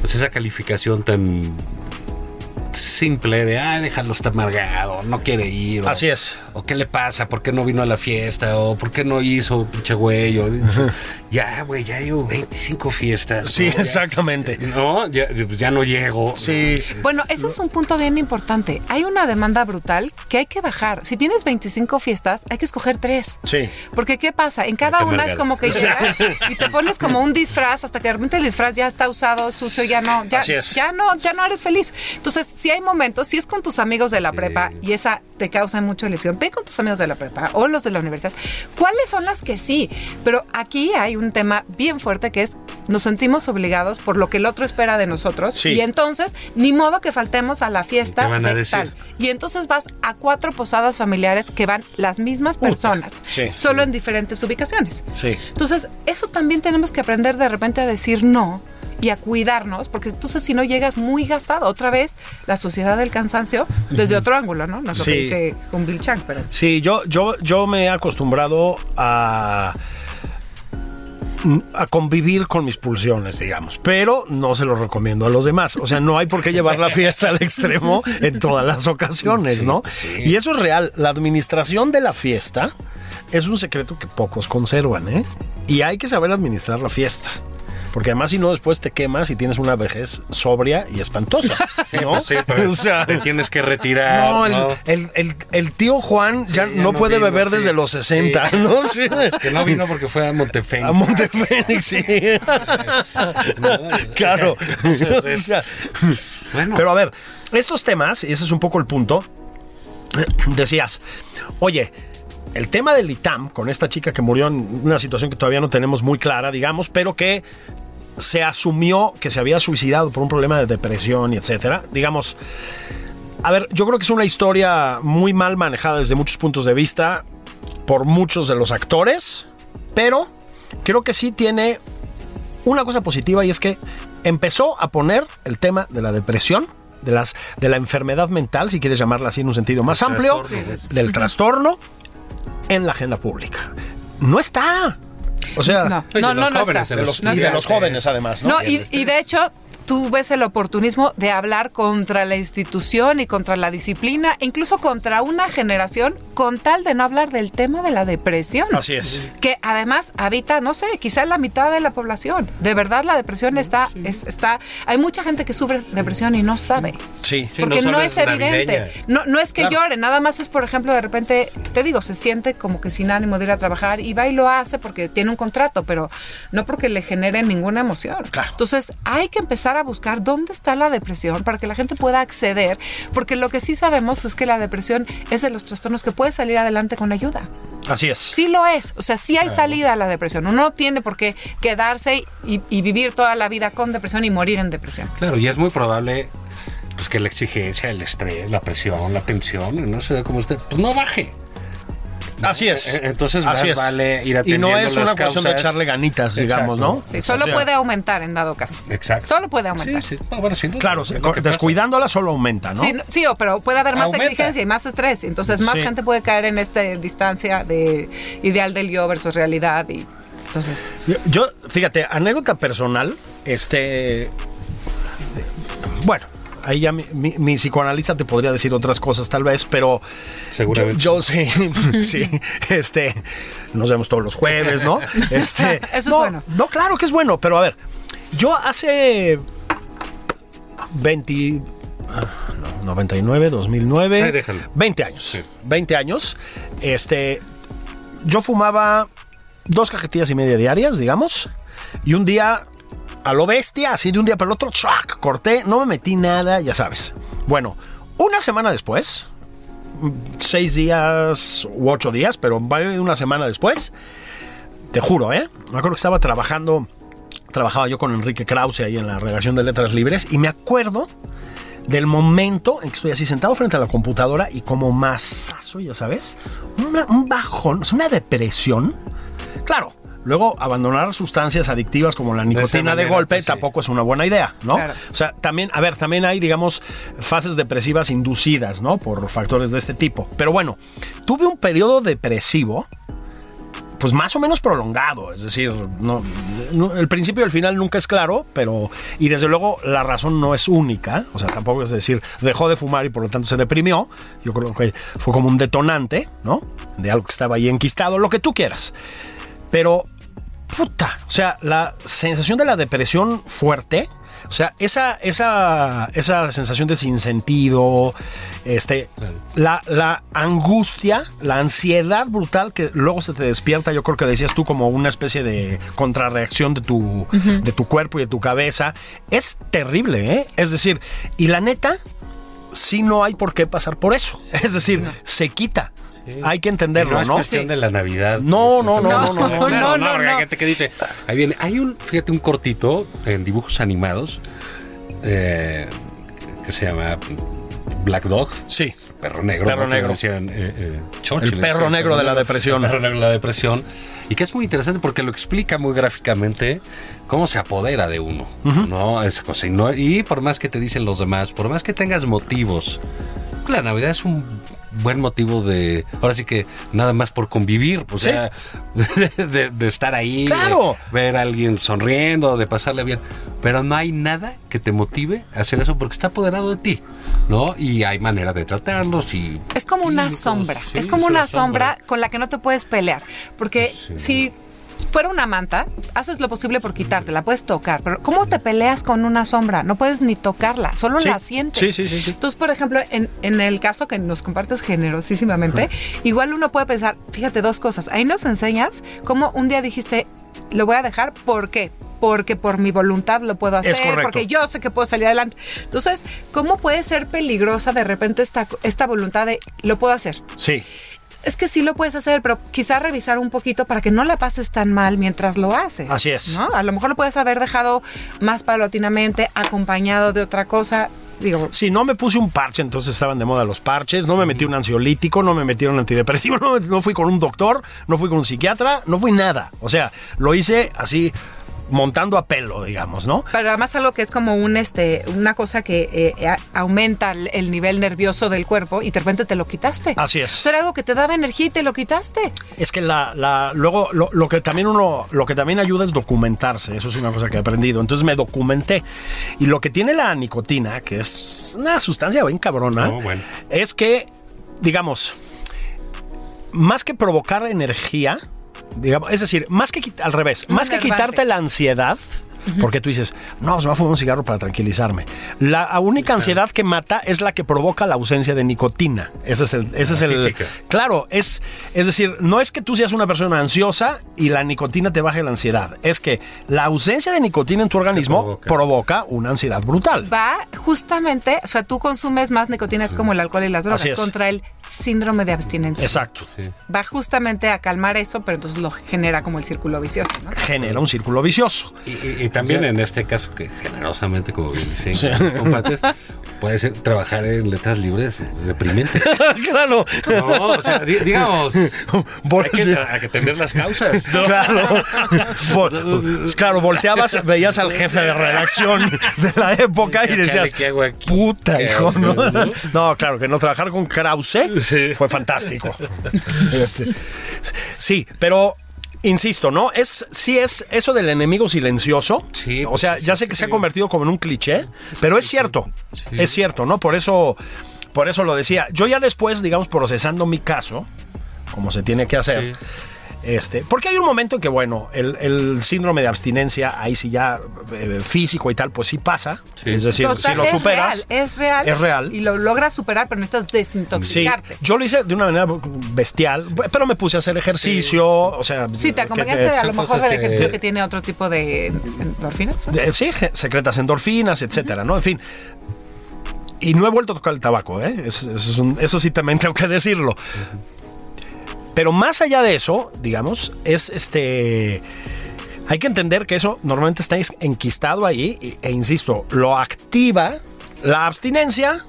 pues esa calificación tan simple de, ah, déjalo, está amargado, no quiere ir. o- Así es. o qué le pasa, por qué no vino a la fiesta, o por qué no hizo, pinche güey. O ya, güey, ya llevo 25 fiestas. Sí, ¿no? Ya- exactamente. No, ya, ya no llego. Sí. Bueno, ese es un punto bien importante. Hay una demanda brutal que hay que bajar. Si tienes 25 fiestas, hay que escoger tres. Sí. Porque ¿qué pasa? En cada una es como que llegas y te pones como un disfraz hasta que de repente el disfraz ya está usado, sucio, ya no, ya, Así es. ya no, ya no eres feliz. Entonces, si hay momentos, si es con tus amigos de la prepa y esa te causa mucha ilusión, ve con tus amigos de la prepa o los de la universidad. ¿Cuáles son las que sí? Pero aquí hay un tema bien fuerte que es nos sentimos obligados por lo que el otro espera de nosotros Sí. y entonces ni modo que faltemos a la fiesta ¿Qué van a de decir? tal. Y entonces vas a cuatro posadas familiares que van las mismas personas, sí. solo en diferentes ubicaciones. Sí. Entonces, eso también tenemos que aprender de repente a decir no y a cuidarnos, porque entonces si no llegas muy gastado, otra vez la sociedad del cansancio desde otro ángulo, ¿no? No es lo Sí. que dice con Bill Chang, pero... Sí, yo, yo, yo me he acostumbrado a a convivir con mis pulsiones, digamos, pero no se lo recomiendo a los demás. O sea, no hay por qué llevar la fiesta al extremo en todas las ocasiones, ¿no? Y eso es real. La administración de la fiesta es un secreto que pocos conservan, ¿eh? Y hay que saber administrar la fiesta. Porque además, si no, después te quemas y tienes una vejez sobria y espantosa. ¿no? Sí, pues, O sea, te tienes que retirar. no, el, ¿no? el- el- el tío Juan ya, ya no puede vino, beber sí. desde los 60, Sí. ¿no? Sí. Que no vino porque fue a Montefénix. A Montefénix, sí. claro. O sea, Bueno, pero a ver, estos temas, y ese es un poco el punto, decías, oye, el tema del ITAM, con esta chica que murió en una situación que todavía no tenemos muy clara, digamos, pero que se asumió que se había suicidado por un problema de depresión y etcétera, digamos, a ver, yo creo que es una historia muy mal manejada desde muchos puntos de vista por muchos de los actores, pero creo que sí tiene una cosa positiva y es que empezó a poner el tema de la depresión, de, las, de la enfermedad mental, si quieres llamarla así en un sentido más amplio, trastorno. del trastorno en la agenda pública. No está. O sea, No, no, los no, no jóvenes, está. de de los y de los jóvenes además, ¿no? No, y, y de hecho, tú ves el oportunismo de hablar contra la institución y contra la disciplina, incluso contra una generación, con tal de no hablar del tema de la depresión. Así es. Que además habita, no sé, quizá la mitad de la población. De verdad, la depresión está, es- está. Hay mucha gente que sufre depresión y no sabe. Sí. Sí, Porque no es es evidente. navideña. No, no es que Claro. llore, nada más es, por ejemplo, de repente, te digo, se siente como que sin ánimo de ir a trabajar y va y lo hace porque tiene un contrato, pero no porque le genere ninguna emoción. Claro. Entonces, hay que empezar empezar a buscar dónde está la depresión para que la gente pueda acceder, porque lo que sí sabemos es que la depresión es de los trastornos que puede salir adelante con ayuda. Así es. Sí lo es, o sea, sí hay salida a la depresión. Uno no tiene por qué quedarse y, y vivir toda la vida con depresión y morir en depresión. Claro, y es muy probable pues que la exigencia, el estrés, la presión, la tensión, no sé cómo usted, pues no baje. Así es. Eh, entonces Así más es. vale ir Y atendiendo no es una cuestión de echarle ganitas, digamos. ¿no? Sí, solo O sea, puede aumentar en dado caso. Exacto. Solo puede aumentar. Sí, sí. No, bueno, sin duda, Claro, descuidándola solo aumenta, ¿no? Sí, no- sí, o- pero puede haber más Aumenta. exigencia y más estrés. Entonces, más Sí. gente puede caer en esta distancia de ideal del yo versus realidad. Y entonces, Yo- Yo, fíjate, anécdota personal, este. Bueno, ahí ya mi, mi- mi psicoanalista te podría decir otras cosas, tal vez, pero. Seguramente. Yo, yo sí, sí, este. Nos vemos todos los jueves, ¿no? Este. Eso es no, bueno. No, claro que es bueno, pero a ver, yo hace. 20. ah, no, 99, 2009. Ay, déjalo. 20 años. Sí. 20 años. Este. Yo fumaba dos cajetillas y media diarias, digamos. Y un día, a lo bestia, así de un día para el otro, ¡trac! corté, no me metí nada, ya sabes. Bueno, una semana después, seis días u ocho días, pero una semana después, te juro, ¿eh? Me acuerdo que estaba trabajando, trabajaba yo con Enrique Krause ahí en la redacción de Letras Libres, y me acuerdo del momento en que estoy así sentado frente a la computadora y como masazo, ya sabes, una- un bajón, una depresión. Claro, luego abandonar sustancias adictivas como la nicotina de, manera, golpe sí. tampoco es una buena idea, ¿no? Claro. O sea, también, a ver, también hay, digamos, fases depresivas inducidas, ¿no? Por factores de este tipo. Pero bueno, tuve un periodo depresivo pues más o menos prolongado, es decir, no, no- el principio y el final nunca es claro, pero y desde luego la razón no es única, o sea, tampoco es decir, dejó de fumar y por lo tanto se deprimió, yo creo que fue como un detonante, ¿no? De algo que estaba ahí enquistado, lo que tú quieras. Pero puta, o sea, la sensación de la depresión fuerte, o sea, esa, esa, esa sensación de sinsentido, este, la, la angustia, la ansiedad brutal que luego se te despierta, yo creo que decías tú como una especie de contrarreacción de tu, de tu cuerpo y de tu cabeza, es terrible, ¿eh? Es decir, y la neta, sí no hay por qué pasar por eso. Es decir, se quita. Hay que entenderlo, no es ¿no? cuestión Sí. de la Navidad. No, no, no, muy no, no, claro, no, no, no. Gente que dice, ahí viene, hay un, fíjate, un cortito en dibujos animados eh, que se llama Black Dog. Sí. Perro negro. Perro ¿no? Negro. decían, eh, eh, Churchill, El perro decía, negro de la depresión. El perro negro de la depresión. Y que es muy interesante porque lo explica muy gráficamente cómo se apodera de uno. ¿no? Esa cosa. Y, no- y por más que te dicen los demás, por más que tengas motivos, la Navidad es un buen motivo de, ahora sí que nada más por convivir, o Sí. sea, de, de estar ahí, Claro. de ver a alguien sonriendo, de pasarle bien, pero no hay nada que te motive a hacer eso porque está apoderado de ti, ¿no? Y hay manera de tratarlos y... Es como una sombra. sí, es como una sombra con la que no te puedes pelear. Porque si fuera una manta, haces lo posible por quitártela, puedes tocar. Pero ¿cómo te peleas con una sombra? No puedes ni tocarla, solo Sí. la sientes. Sí, sí, sí, sí. Entonces, por ejemplo, en, en el caso que nos compartes generosísimamente, igual uno puede pensar, fíjate, dos cosas. Ahí nos enseñas cómo un día dijiste, lo voy a dejar, ¿por qué? Porque por mi voluntad lo puedo hacer, Es correcto. porque yo sé que puedo salir adelante. Entonces, ¿cómo puede ser peligrosa de repente esta, esta voluntad de lo puedo hacer? Sí. Es que sí lo puedes hacer, pero quizá revisar un poquito para que no la pases tan mal mientras lo haces. Así es. ¿no? A lo mejor lo puedes haber dejado más paulatinamente, acompañado de otra cosa. Digo, Sí, no me puse un parche, entonces estaban de moda los parches, no me metí un ansiolítico, no me metí un antidepresivo, no, no fui con un doctor, no fui con un psiquiatra, no fui nada. O sea, lo hice así montando a pelo, digamos, ¿no? Pero además algo que es como un este una cosa que eh, a- aumenta el, el nivel nervioso del cuerpo y de repente te lo quitaste. Así es. O sea, era algo que te daba energía y te lo quitaste. Es que la, la- luego lo, lo que también uno, lo que también ayuda es documentarse. Eso es una cosa que he aprendido. Entonces me documenté. Y lo que tiene la nicotina, que es una sustancia bien cabrona, Oh, bueno. es que, digamos, más que provocar energía, digamos, es decir, más que al revés, más que quitarte la ansiedad, Porque tú dices, no, pues me voy a fumar un cigarro para tranquilizarme. La única ansiedad que mata es la que provoca la ausencia de nicotina. Ese es el. Ese es el física. claro, es, es decir, no es que tú seas una persona ansiosa y la nicotina te baje la ansiedad. Es que la ausencia de nicotina en tu organismo provoca. provoca una ansiedad brutal. Va justamente, o sea, tú consumes más nicotina, es como el alcohol y las drogas, contra el síndrome de abstinencia. Exacto. Sí. Va justamente a calmar eso, pero entonces lo genera como el círculo vicioso, ¿no? Genera un círculo vicioso. Y, y- y también en este caso, que generosamente, como bien dicen, compartes, puede ser trabajar en letras libres es deprimente. claro. No, o sea, di- digamos, hay que, hay que tener las causas. ¿no? Claro. Vol- claro, volteabas, veías al jefe de redacción de la época y ¿Qué- decías, qué hago aquí? puta, ¿Qué hijo, ¿no? no? Claro, que no trabajar con Krause fue fantástico. Este, sí, pero insisto, ¿no? Es sí es eso del enemigo silencioso. Sí, o pues, sea, sí, ya sí, sé que se ha sí. convertido como en un cliché, pero es cierto. Es cierto, ¿no? Por eso por eso lo decía. Yo ya después, digamos, procesando mi caso, como se tiene que hacer, Sí. Este, porque hay un momento en que, bueno, el, el síndrome de abstinencia, ahí sí ya eh, físico y tal, pues sí pasa. Sí. Es decir, Total, si lo es superas. real, es real. Es real. Y lo logras superar, pero necesitas Sí, desintoxicarte. yo lo hice de una manera bestial, pero me puse a hacer ejercicio, o sea... Sí, te acompañaste que- a lo son mejor del que- ejercicio que tiene otro tipo de endorfinas. ¿no? de- sí, secretas endorfinas, etcétera, ¿no? En fin. Y no he vuelto a tocar el tabaco, ¿eh? Es- Eso, es un- eso sí también tengo que decirlo. Pero más allá de eso, digamos, es este... Hay que entender que eso normalmente está es- enquistado ahí e, insisto, lo activa la abstinencia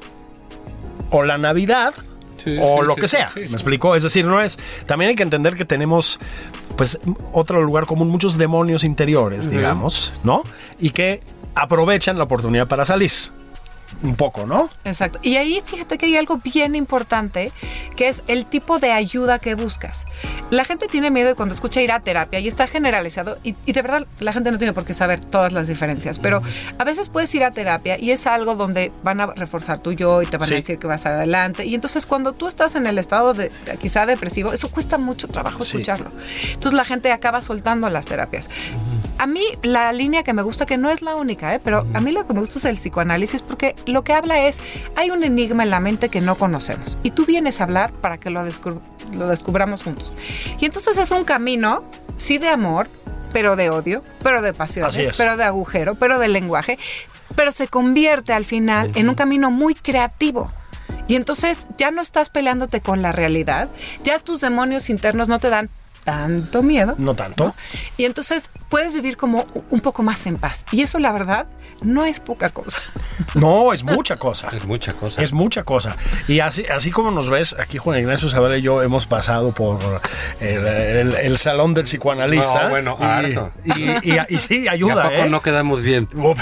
o la Navidad Sí, o sí, lo sí, que sea. ¿Me explico? Es decir, no es. También hay que entender que tenemos, pues, otro lugar común, muchos demonios interiores, digamos, ¿no? Y que aprovechan la oportunidad para salir. Un poco, ¿no? Exacto. Y ahí fíjate que hay algo bien importante, que es el tipo de ayuda que buscas. La gente tiene miedo de cuando escucha ir a terapia y está generalizado, y, y de verdad la gente no tiene por qué saber todas las diferencias, pero a veces puedes ir a terapia y es algo donde van a reforzar tu yo y te van Sí. a decir que vas adelante. Y entonces cuando tú estás en el estado de quizá depresivo, eso cuesta mucho trabajo Sí. escucharlo. Entonces la gente acaba soltando las terapias. A mí la línea que me gusta, que no es la única, ¿eh? pero a mí lo que me gusta es el psicoanálisis porque lo que habla es, hay un enigma en la mente que no conocemos y tú vienes a hablar para que lo, descub- lo descubramos juntos. Y entonces es un camino, sí de amor, pero de odio, pero de pasiones, es. pero de agujero, pero de lenguaje, pero se convierte al final en un camino muy creativo. Y entonces ya no estás peleándote con la realidad, ya tus demonios internos no te dan tanto miedo. No tanto. Y entonces puedes vivir como un poco más en paz. Y eso, la verdad, no es poca cosa. No, es mucha cosa. Es mucha cosa. Es mucha cosa. Y así, así como nos ves, aquí Juan Ignacio Zavala y yo hemos pasado por el, el- el salón del psicoanalista. No, bueno, y, harto. Y, y- y sí, ¿Y a ayuda, poco ¿eh? no quedamos bien? Oh,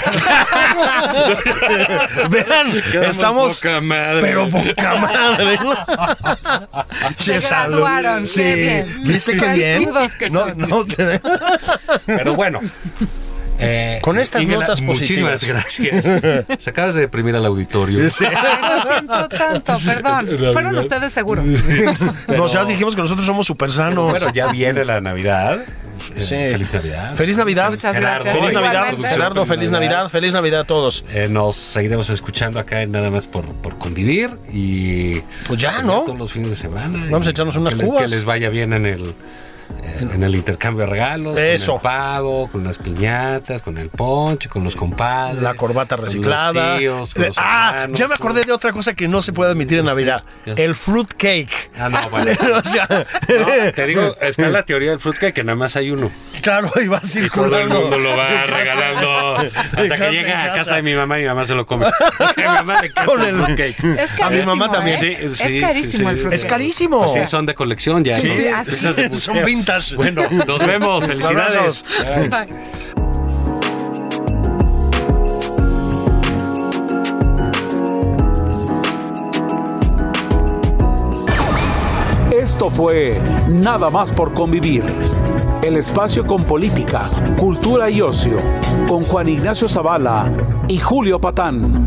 Vean, Quedamos estamos. poca madre. Pero poca madre. Se graduaron, Sí. bien. ¿Viste qué bien? Que no, son. no te- Pero bueno. eh, Con estas Ingela, notas Muchísimas positivas. gracias. Se acabas de deprimir al auditorio. Sí. Ay, lo siento tanto, perdón. La Fueron verdad. ustedes seguros. Nos ya dijimos que nosotros somos súper sanos. Bueno, ya viene la Navidad. Sí. Feliz Navidad. Feliz Navidad. Muchas Gerardo, gracias. Feliz Navidad. Gerardo. Feliz Navidad. Feliz Navidad a todos. Eh, nos seguiremos escuchando acá en nada más por, por convivir y Pues ya, ¿no? todos los fines de semana. Vamos a echarnos unas que le- cubas. Que les vaya bien en el eh, en el intercambio de regalos, Eso. con el pavo, con las piñatas, con el ponche, con los compadres, la corbata reciclada, los tíos, con los ah, hermanos, ya me acordé de otra cosa que no se puede admitir en Navidad, el fruit cake. Ah, no, vale. o sea, no, te digo, está la teoría del fruit cake que nada más hay uno. Claro, y va circulando. Y todo el mundo lo va regalando hasta que llega a casa. de mi mamá y mi mamá se lo come. A mi mamá le encanta el fruit cake. Es carísimo, a mi mamá también. ¿eh? Sí, sí, es carísimo pues sí, el fruit cake. Es carísimo. Así son de colección ya. ¿no? Esas de son 20 bueno, nos vemos. Felicidades. Esto fue Nada más por convivir. El espacio con política, cultura y ocio, con Juan Ignacio Zavala y Julio Patán.